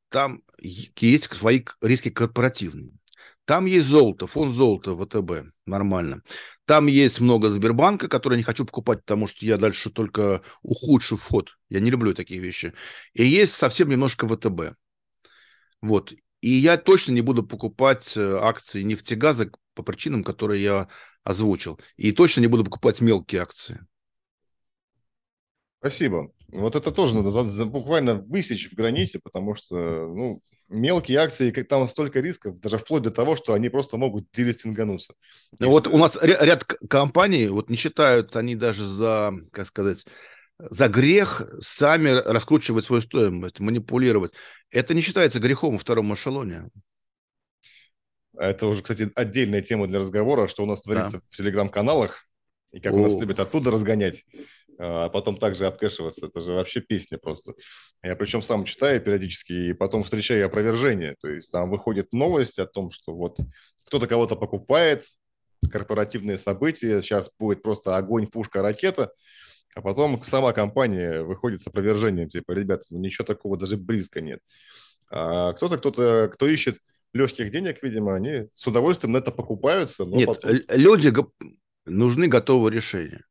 Там есть свои риски корпоративные. Там есть золото, фонд золота ВТБ, нормально. Там есть много Сбербанка, который я не хочу покупать, потому что я дальше только ухудшу вход. Я не люблю такие вещи. И есть совсем немножко ВТБ. Вот. И я точно не буду покупать э, акции нефтегаза по причинам, которые я озвучил. И точно не буду покупать мелкие акции. Спасибо. Вот это тоже надо буквально высечь в границе, потому что ну, мелкие акции, там столько рисков, даже вплоть до того, что они просто могут делистингануться. Ну, вот у нас ряд компаний, вот не считают они даже за, как сказать, за грех сами раскручивать свою стоимость, манипулировать. Это не считается грехом во втором эшелоне. Это уже, кстати, отдельная тема для разговора, что у нас творится да. в телеграм-каналах, и как О. у нас любят оттуда разгонять, а потом также обкэшиваться. Это же вообще песня просто. Я причем сам читаю периодически, и потом встречаю опровержение. То есть там выходит новость о том, что вот кто-то кого-то покупает, корпоративные события, сейчас будет просто огонь, пушка, ракета, а потом сама компания выходит с опровержением, типа, ребята, ну ничего такого даже близко нет. А кто-то, кто-то, кто ищет легких денег, видимо, они с удовольствием на это покупаются. Нет, потом... люди нужны готовые решения.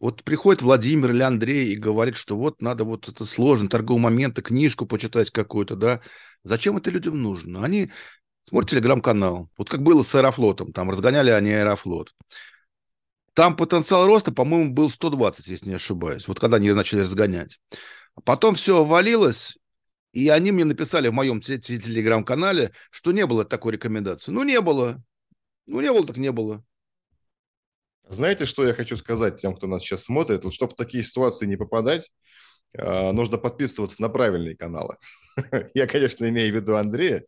Вот приходит Владимир или Андрей и говорит, что вот надо вот это сложно, торговый момент, книжку почитать какую-то, да. Зачем это людям нужно? Они смотрят телеграм-канал. Вот как было с Аэрофлотом, там разгоняли они Аэрофлот. Там потенциал роста, по-моему, был 120, если не ошибаюсь. Вот когда они начали разгонять. Потом все валилось, и они мне написали в моем телеграм-канале, что не было такой рекомендации. Ну, не было. Ну, не было, так не было. Знаете, что я хочу сказать тем, кто нас сейчас смотрит? Вот, чтобы в такие ситуации не попадать, а, нужно подписываться на правильные каналы. Я, конечно, имею в виду Андрея,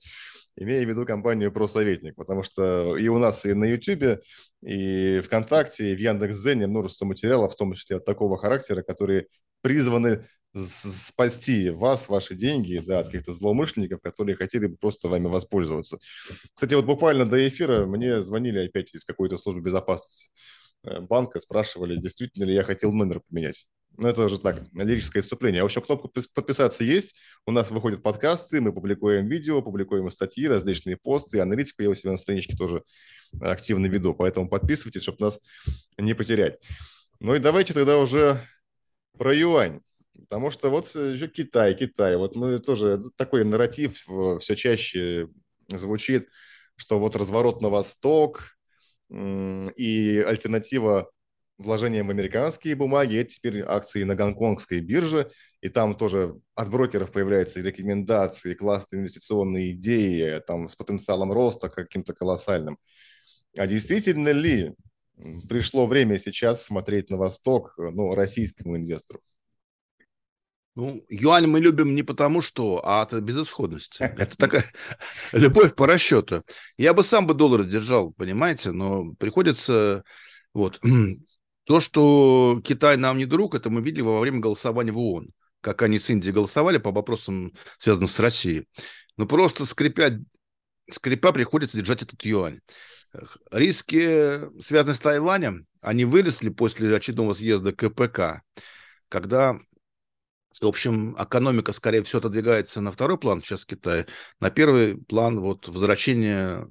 имею в виду компанию «Просоветник», потому что и у нас, и на YouTube, и ВКонтакте, и в Яндекс.Зене множество материалов, в том числе от такого характера, которые призваны спасти вас, ваши деньги да, от каких-то злоумышленников, которые хотели бы просто вами воспользоваться. Кстати, вот буквально до эфира мне звонили опять из какой-то службы безопасности э, банка, спрашивали, действительно ли я хотел номер поменять. Ну, это уже так, лирическое вступление. В общем, кнопка подписаться есть. У нас выходят подкасты, мы публикуем видео, публикуем статьи, различные посты, аналитику я у себя на страничке тоже активно веду. Поэтому подписывайтесь, чтобы нас не потерять. Ну и давайте тогда уже про юань. Потому что вот еще Китай, Китай. Вот мы тоже такой нарратив все чаще звучит, что вот разворот на восток и альтернатива вложением в американские бумаги, это теперь акции на гонконгской бирже, и там тоже от брокеров появляются рекомендации, классные инвестиционные идеи, там с потенциалом роста каким-то колоссальным. А действительно ли пришло время сейчас смотреть на восток ну, российскому инвестору? Ну, юань мы любим не потому, что, а от безысходности. Это такая любовь по расчету. Я бы сам бы доллар держал, понимаете, но приходится... Вот. То, что Китай нам не друг, это мы видели во время голосования в ООН. Как они с Индией голосовали по вопросам, связанным с Россией. Ну, просто скрипя, скрипя приходится держать этот юань. Риски, связанные с Таиланем, они выросли после очередного съезда КПК, когда в общем, экономика, скорее всего, отодвигается на второй план сейчас в Китае. На первый план вот возвращение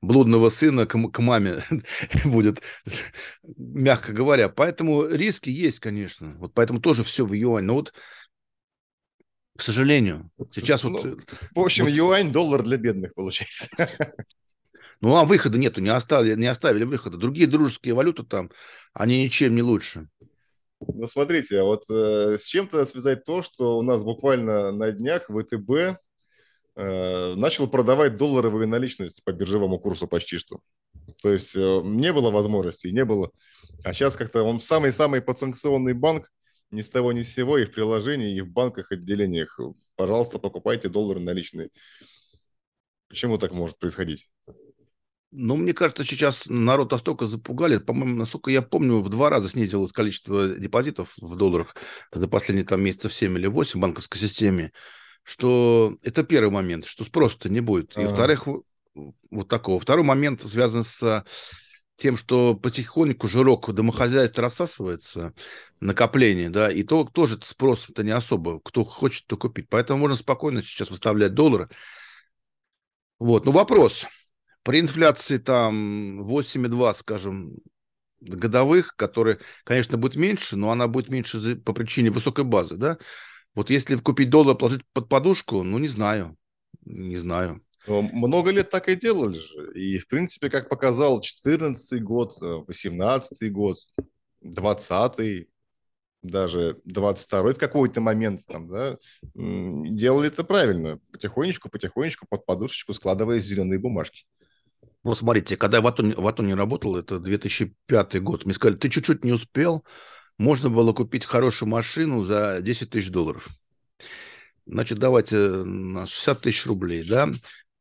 блудного сына к, к маме будет, мягко говоря. Поэтому риски есть, конечно. Вот поэтому тоже все в юань. Но вот, к сожалению, сейчас ну, вот... В общем, вот, юань – доллар для бедных, получается. Ну, а выхода нету, не оставили, не оставили выхода. Другие дружеские валюты там, они ничем не лучше. Ну, смотрите, а вот э, с чем-то связать то, что у нас буквально на днях ВТБ э, начал продавать долларовые наличности по биржевому курсу почти что. То есть э, не было возможности, не было. А сейчас как-то он самый-самый подсанкционный банк, ни с того ни с сего, и в приложении, и в банках, отделениях. Пожалуйста, покупайте доллары наличные. Почему так может происходить? Ну, мне кажется, сейчас народ настолько запугали, по-моему, насколько я помню, в два раза снизилось количество депозитов в долларах за последние там месяцев 7 или 8 в банковской системе, что это первый момент, что спроса-то не будет. И, во-вторых, вот такого. Второй момент связан с тем, что потихоньку жирок домохозяйства рассасывается, накопление, да, и то тоже спрос-то не особо, кто хочет, то купить. Поэтому можно спокойно сейчас выставлять доллары. Вот, ну вопрос – при инфляции там 8,2, скажем, годовых, которые, конечно, будет меньше, но она будет меньше по причине высокой базы, да? Вот если купить доллар, положить под подушку, ну, не знаю, не знаю. Много лет так и делали же. И, в принципе, как показал 14 год, 18 год, 20 даже 22 в какой-то момент там, да, делали это правильно. Потихонечку, потихонечку под подушечку складывая зеленые бумажки. Вот смотрите, когда я в Атоне, в Атоне работал, это 2005 год, мне сказали, ты чуть-чуть не успел, можно было купить хорошую машину за 10 тысяч долларов. Значит, давайте на 60 тысяч рублей, да.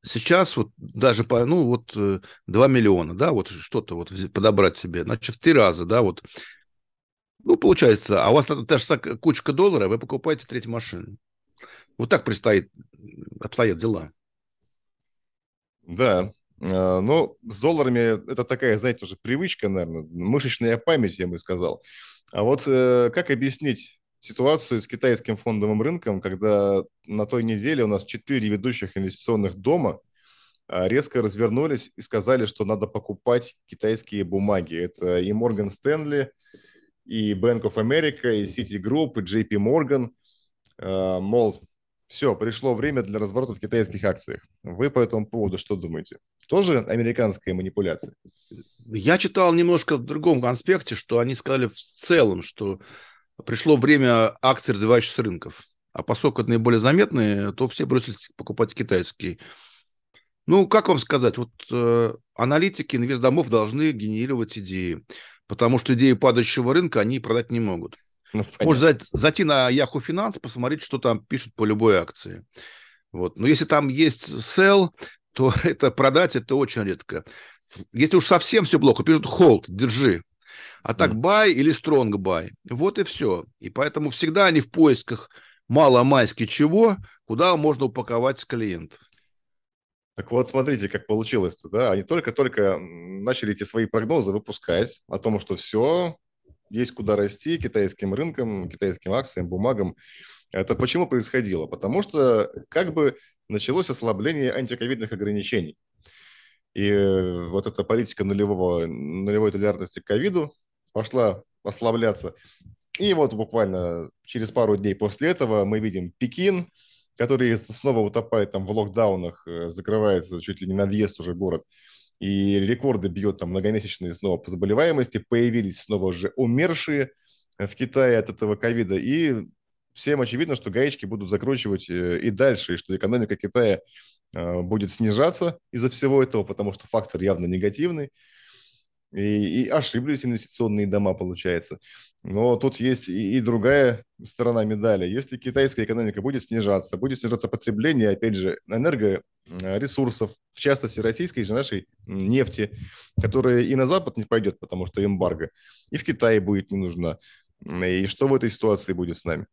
Сейчас вот даже по, ну, вот 2 э, миллиона, да, вот что-то вот подобрать себе, значит, в три раза, да, вот. Ну, получается, а у вас та же кучка долларов, вы покупаете третью машину. Вот так предстоит, обстоят дела. Да, но с долларами это такая, знаете, уже привычка, наверное, мышечная память, я бы сказал. А вот э, как объяснить ситуацию с китайским фондовым рынком, когда на той неделе у нас четыре ведущих инвестиционных дома а, резко развернулись и сказали, что надо покупать китайские бумаги. Это и Morgan Stanley, и Bank of America, и Citigroup, и JP Morgan. А, мол, все, пришло время для разворота в китайских акциях. Вы по этому поводу что думаете? Тоже американская манипуляция? Я читал немножко в другом конспекте, что они сказали в целом, что пришло время акций развивающихся рынков. А поскольку это наиболее заметные, то все бросились покупать китайские. Ну, как вам сказать, вот э, аналитики инвестдомов должны генерировать идеи, потому что идеи падающего рынка они продать не могут. Ну, Можно зайти на Yahoo Finance, посмотреть, что там пишут по любой акции. Вот. Но если там есть sell, то это продать это очень редко. Если уж совсем все плохо, пишут hold, держи. А так buy или strong buy. Вот и все. И поэтому всегда они в поисках мало-майски чего, куда можно упаковать клиентов. Так вот, смотрите, как получилось-то, да? Они только-только начали эти свои прогнозы выпускать о том, что все, есть куда расти китайским рынкам, китайским акциям, бумагам. Это почему происходило? Потому что как бы началось ослабление антиковидных ограничений. И э, вот эта политика нулевого, нулевой толерантности к ковиду пошла ослабляться. И вот буквально через пару дней после этого мы видим Пекин, который снова утопает там в локдаунах, э, закрывается чуть ли не на въезд уже город, и рекорды бьет там многомесячные снова по заболеваемости, появились снова уже умершие в Китае от этого ковида, и всем очевидно, что гаечки будут закручивать э, и дальше, и что экономика Китая э, будет снижаться из-за всего этого, потому что фактор явно негативный. И, и ошиблись инвестиционные дома, получается. Но тут есть и, и другая сторона медали. Если китайская экономика будет снижаться, будет снижаться потребление, опять же, энергоресурсов, в частности, российской же нашей нефти, которая и на Запад не пойдет, потому что эмбарго, и в Китае будет не нужна. И что в этой ситуации будет с нами?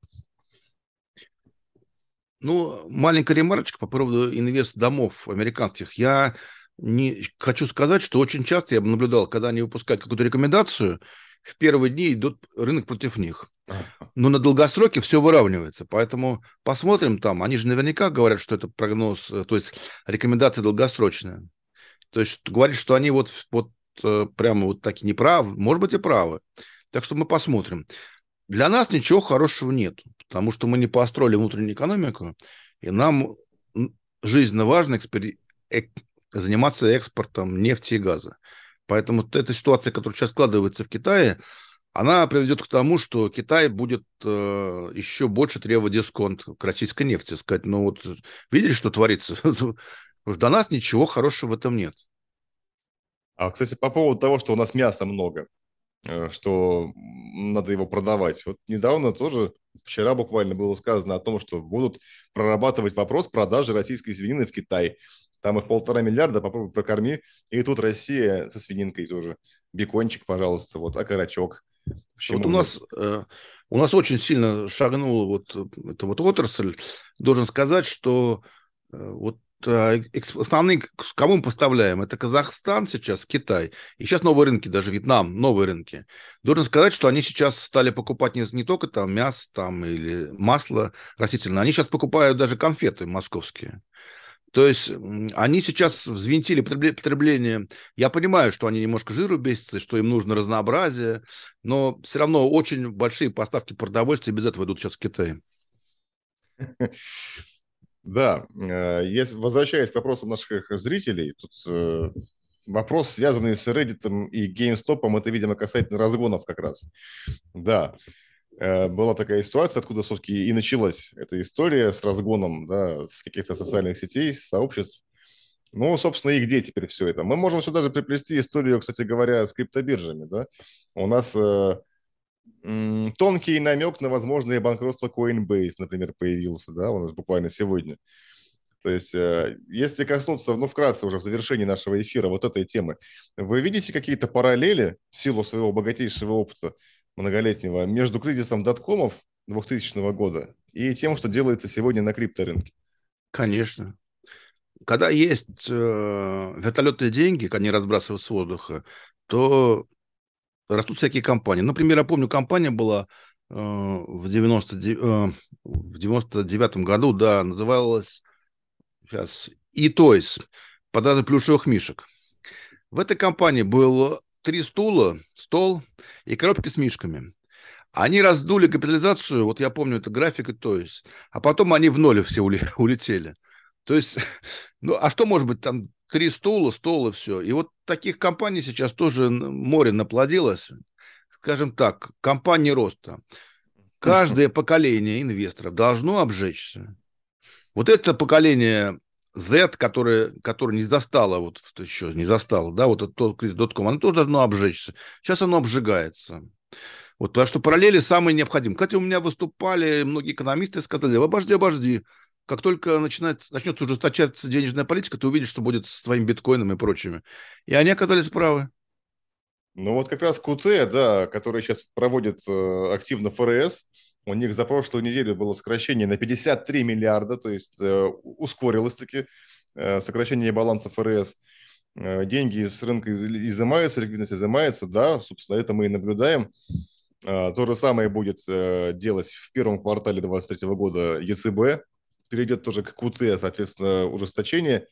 Ну, маленькая ремарочка по поводу инвест-домов американских. Я не хочу сказать, что очень часто я наблюдал, когда они выпускают какую-то рекомендацию, в первые дни идет рынок против них. Но на долгосроке все выравнивается. Поэтому посмотрим там. Они же наверняка говорят, что это прогноз, э, то есть рекомендация долгосрочная. То есть говорит, что они вот, вот э, прямо вот так и не правы. Может быть, и правы. Так что мы посмотрим. Для нас ничего хорошего нет, потому что мы не построили внутреннюю экономику, и нам жизненно важно экспери заниматься экспортом нефти и газа. Поэтому эта ситуация, которая сейчас складывается в Китае, она приведет к тому, что Китай будет э, еще больше требовать дисконт к российской нефти. Сказать, ну вот видели, что творится? До нас ничего хорошего в этом нет. А, кстати, по поводу того, что у нас мяса много, что надо его продавать. Вот недавно тоже, вчера буквально было сказано о том, что будут прорабатывать вопрос продажи российской свинины в Китай. Там их полтора миллиарда, попробуй прокорми. И тут Россия со свининкой тоже. Бекончик, пожалуйста, вот, окорочок. вот у нас, э, у нас очень сильно шагнула вот эта вот отрасль. Должен сказать, что э, вот э, основные, кому мы поставляем, это Казахстан сейчас, Китай. И сейчас новые рынки, даже Вьетнам, новые рынки. Должен сказать, что они сейчас стали покупать не, не только там мясо там, или масло растительное, они сейчас покупают даже конфеты московские. То есть они сейчас взвинтили потребление. Я понимаю, что они немножко жиру бесятся, что им нужно разнообразие, но все равно очень большие поставки продовольствия без этого идут сейчас в Китай. Да, э, если, возвращаясь к вопросам наших зрителей, тут э, вопрос, связанный с Reddit и GameStop, это, видимо, касательно разгонов как раз. Да, Э, была такая ситуация, откуда, собственно, и началась эта история с разгоном да, с каких-то социальных сетей, сообществ. Ну, собственно, и где теперь все это? Мы можем сюда же приплести историю, кстати говоря, с криптобиржами. Да? У нас тонкий намек на возможное банкротство Coinbase, например, появился да, у нас буквально сегодня. То есть, э, если коснуться, ну, вкратце уже в завершении нашего эфира вот этой темы, вы видите какие-то параллели в силу своего богатейшего опыта многолетнего между кризисом доткомов 2000 года и тем, что делается сегодня на крипторынке? Конечно. Когда есть э, вертолетные деньги, они разбрасывают с воздуха, то растут всякие компании. Например, я помню, компания была э, в, 90, э, в 99 году, да, называлась сейчас e-Toys, под плюшевых мишек. В этой компании был три стула, стол и коробки с мишками. Они раздули капитализацию, вот я помню, это графика, то есть, а потом они в ноль все улетели. То есть, ну, а что может быть там три стула, стол и все. И вот таких компаний сейчас тоже море наплодилось. Скажем так, компании роста. Каждое поколение инвесторов должно обжечься. Вот это поколение Z, которое, которое не застало, вот еще не застало, да, вот тот кризис дотком, оно тоже должно обжечься. Сейчас оно обжигается. Вот, потому что параллели самые необходимые. Кстати, у меня выступали многие экономисты и сказали, обожди, обожди, как только начинает, начнется ужесточаться денежная политика, ты увидишь, что будет с твоим биткоином и прочими. И они оказались правы. Ну вот как раз КУТ, да, который сейчас проводит э, активно ФРС, у них за прошлую неделю было сокращение на 53 миллиарда, то есть э, ускорилось таки э, сокращение баланса ФРС. Деньги с рынка изымаются, ликвидность изымается, да, собственно, это мы и наблюдаем. То же самое будет делать в первом квартале 2023 года ЕЦБ, перейдет тоже к КУТ, соответственно, ужесточение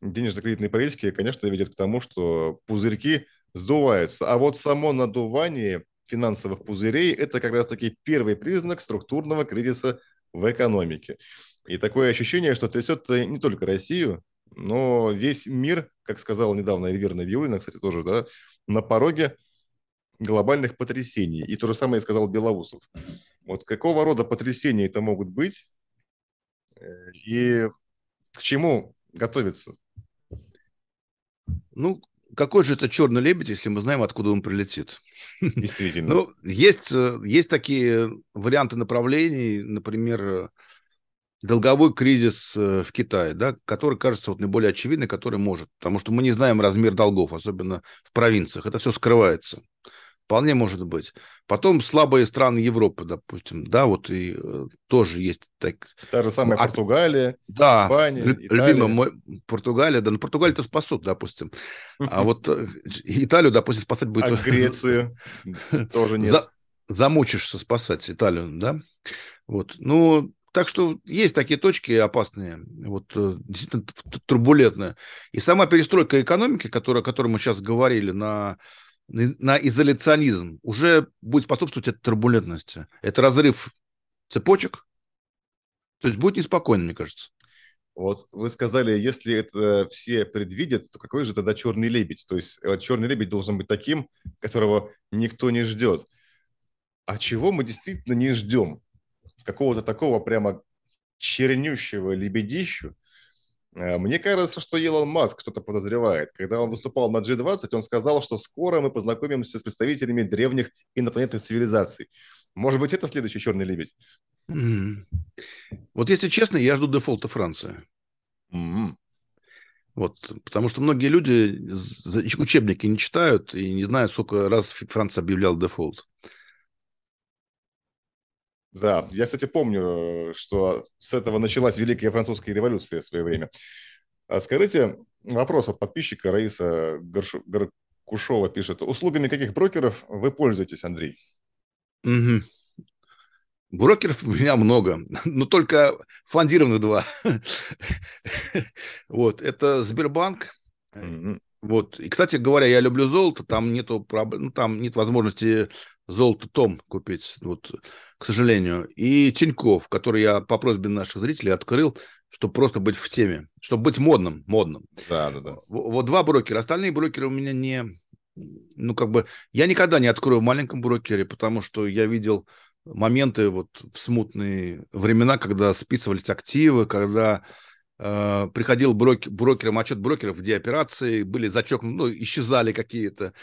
денежно-кредитной политики, конечно, ведет к тому, что пузырьки сдуваются. А вот само надувание финансовых пузырей – это как раз-таки первый признак структурного кризиса в экономике. И такое ощущение, что трясет не только Россию, но весь мир, как сказал недавно Эльвира Набиулина, кстати, тоже, да, на пороге глобальных потрясений. И то же самое сказал Белоусов. Вот какого рода потрясения это могут быть и к чему готовиться? Ну, какой же это черный лебедь, если мы знаем, откуда он прилетит? Действительно. ну, есть, э, есть такие варианты направлений, например, долговой кризис э, в Китае, да, который кажется вот наиболее очевидный, который может, потому что мы не знаем размер долгов, особенно в провинциях, это все скрывается. Вполне может быть. Потом слабые страны Европы, допустим, да, вот и э, тоже есть так. Та же самая ну, Португалия, да, Испания, люб, Италия. Любимый мой Португалия, да, ну Португалию-то спасут, допустим. А вот э, Италию, допустим, спасать будет... А Грецию тоже нет. Замучишься спасать Италию, да? Вот, ну, так что есть такие точки опасные, вот э, действительно турбулентные. И сама перестройка экономики, которая, о которой мы сейчас говорили, на на изоляционизм уже будет способствовать этой турбулентности. Это разрыв цепочек, то есть будет неспокойно, мне кажется. Вот вы сказали, если это все предвидят, то какой же тогда черный лебедь? То есть э, черный лебедь должен быть таким, которого никто не ждет. А чего мы действительно не ждем? Какого-то такого прямо чернющего лебедищу, мне кажется, что Илон Маск что-то подозревает. Когда он выступал на G20, он сказал, что скоро мы познакомимся с представителями древних инопланетных цивилизаций. Может быть, это следующий черный лебедь? Mm. Вот если честно, я жду дефолта Франции. Mm. Вот, потому что многие люди учебники не читают и не знают, сколько раз Франция объявлял дефолт. Да, я, кстати, помню, что с этого началась Великая Французская революция в свое время. А скажите, вопрос от подписчика Раиса. Горкушова пишет. Услугами каких брокеров вы пользуетесь, Андрей? Угу. Брокеров у меня много, но только фондированных два. Вот, это Сбербанк. Вот. И, кстати говоря, я люблю золото, там нету проблем, ну, там нет возможности золото том купить, вот, к сожалению. И Тиньков, который я по просьбе наших зрителей открыл, чтобы просто быть в теме, чтобы быть модным, модным. Да, да, да. Вот два брокера. Остальные брокеры у меня не... Ну, как бы... Я никогда не открою в маленьком брокере, потому что я видел моменты вот в смутные времена, когда списывались активы, когда э, приходил брокер, брокерам отчет брокеров, где операции были зачеркнуты, ну, исчезали какие-то.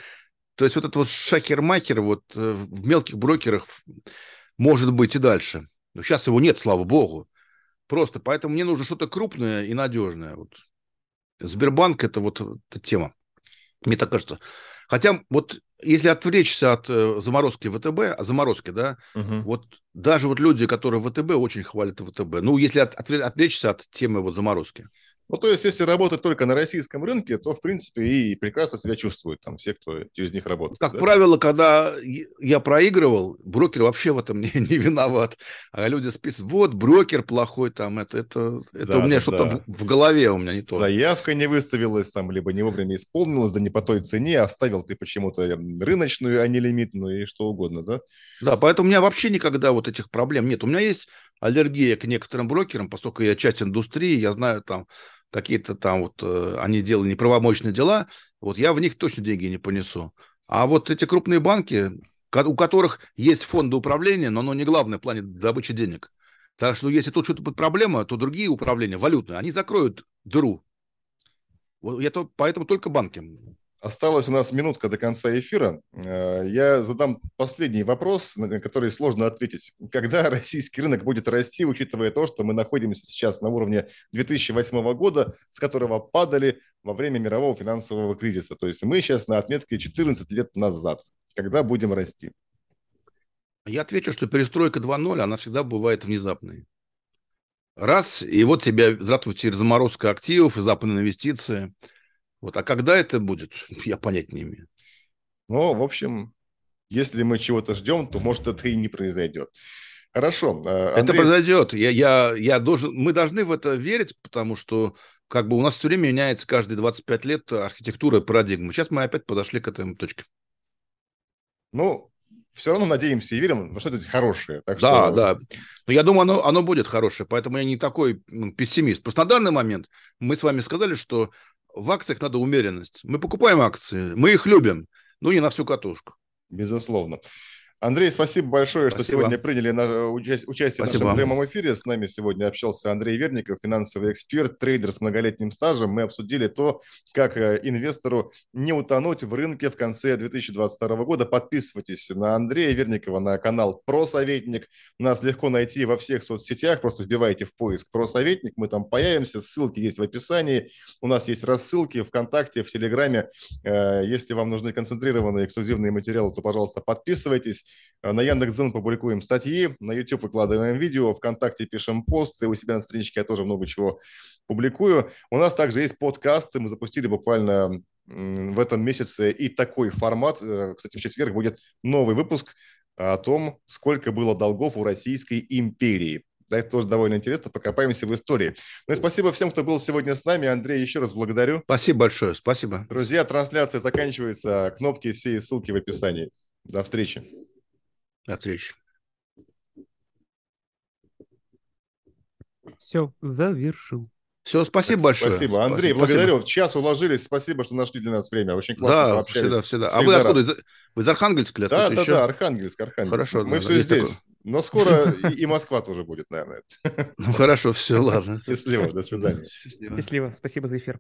То есть вот этот вот шахер-макер вот э, в мелких брокерах может быть и дальше. Но сейчас его нет, слава богу. Просто поэтому мне нужно что-то крупное и надежное. Вот. Сбербанк – это вот эта тема. Мне так кажется. Хотя вот если отвлечься от э, заморозки ВТБ, а заморозки, да, угу. вот даже вот люди, которые ВТБ, очень хвалят ВТБ. Ну, если от, отвлечься от темы вот заморозки. Ну, то есть, если работать только на российском рынке, то, в принципе, и прекрасно себя чувствуют там все, кто через них работает. Как да? правило, когда я проигрывал, брокер вообще в этом не, не виноват. А люди списывают, вот, брокер плохой там, это, это, это да, у меня да, что-то да. В, голове у меня не то. Заявка не выставилась там, либо не вовремя исполнилась, да не по той цене, оставил ты почему-то рыночную, а не лимитную и что угодно, да? Да, поэтому у меня вообще никогда вот этих проблем нет. У меня есть аллергия к некоторым брокерам, поскольку я часть индустрии, я знаю там какие-то там вот э, они делали неправомочные дела, вот я в них точно деньги не понесу. А вот эти крупные банки, у которых есть фонды управления, но оно не главное в плане добычи денег. Так что если тут что-то будет проблема, то другие управления валютные, они закроют дыру. Я то, поэтому только банки. Осталась у нас минутка до конца эфира. Э, я задам последний вопрос, на который сложно ответить. Когда российский рынок будет расти, учитывая то, что мы находимся сейчас на уровне 2008 года, с которого падали во время мирового финансового кризиса? То есть мы сейчас на отметке 14 лет назад. Когда будем расти? Я отвечу, что перестройка 2.0, она всегда бывает внезапной. Раз, и вот тебя, здравствуйте, заморозка активов и западные инвестиции – вот. А когда это будет, я понять не имею. Ну, в общем, если мы чего-то ждем, то, может, это и не произойдет. Хорошо. Э, Андрей... Это произойдет. Я, я, я должен, мы должны в это верить, потому что как бы у нас все время меняется каждые 25 лет архитектура парадигмы. Сейчас мы опять подошли к этой точке. Ну, все равно надеемся и верим во что-то хорошее. Так да, что... да. Но я думаю, оно, оно будет хорошее, поэтому я не такой ну, пессимист. Просто на данный момент мы с вами сказали, что в акциях надо умеренность. Мы покупаем акции, мы их любим, но не на всю катушку. Безусловно. Андрей, спасибо большое, спасибо. что сегодня приняли на, э, участие спасибо. в нашем прямом эфире. С нами сегодня общался Андрей Верников, финансовый эксперт, трейдер с многолетним стажем. Мы обсудили то, как э, инвестору не утонуть в рынке в конце 2022 года. Подписывайтесь на Андрея Верникова, на канал «Просоветник». Нас легко найти во всех соцсетях. Просто вбивайте в поиск «Просоветник». Мы там появимся. Ссылки есть в описании. У нас есть рассылки ВКонтакте, в Телеграме. Э, если вам нужны концентрированные эксклюзивные материалы, то, пожалуйста, подписывайтесь. Э, на Яндекс.Дзен публикуем статьи, на YouTube выкладываем видео, ВКонтакте пишем посты, у себя на страничке я тоже много чего публикую. У нас также есть подкасты, мы запустили буквально в этом месяце и такой формат. Э, кстати, в четверг будет новый выпуск о том, сколько было долгов у Российской империи. Да, это тоже довольно интересно, покопаемся в истории. Ну и спасибо всем, кто был сегодня с нами. Андрей, еще раз благодарю. Спасибо большое, спасибо. Друзья, трансляция заканчивается. Кнопки все и ссылки в описании. До встречи. До встречи. Все, завершил. Все, спасибо большое. Спасибо. Андрей, спасибо. благодарю. В час уложились. Спасибо, что нашли для нас время. Очень классно да, пообщались. всегда, всегда. А вы откуда? Вы из Архангельска или Да, да, еще? да, Архангельск, Архангельск. Хорошо. Мы да, все здесь. Такое. Но скоро и Москва тоже будет, наверное. Ну, хорошо, все, ладно. Счастливо, до свидания. Счастливо. Спасибо за эфир.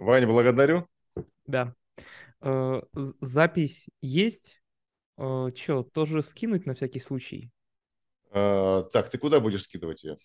Ваня, благодарю. Да. Э, запись есть. Э, Че, тоже скинуть на всякий случай? А, так, ты куда будешь скидывать ее?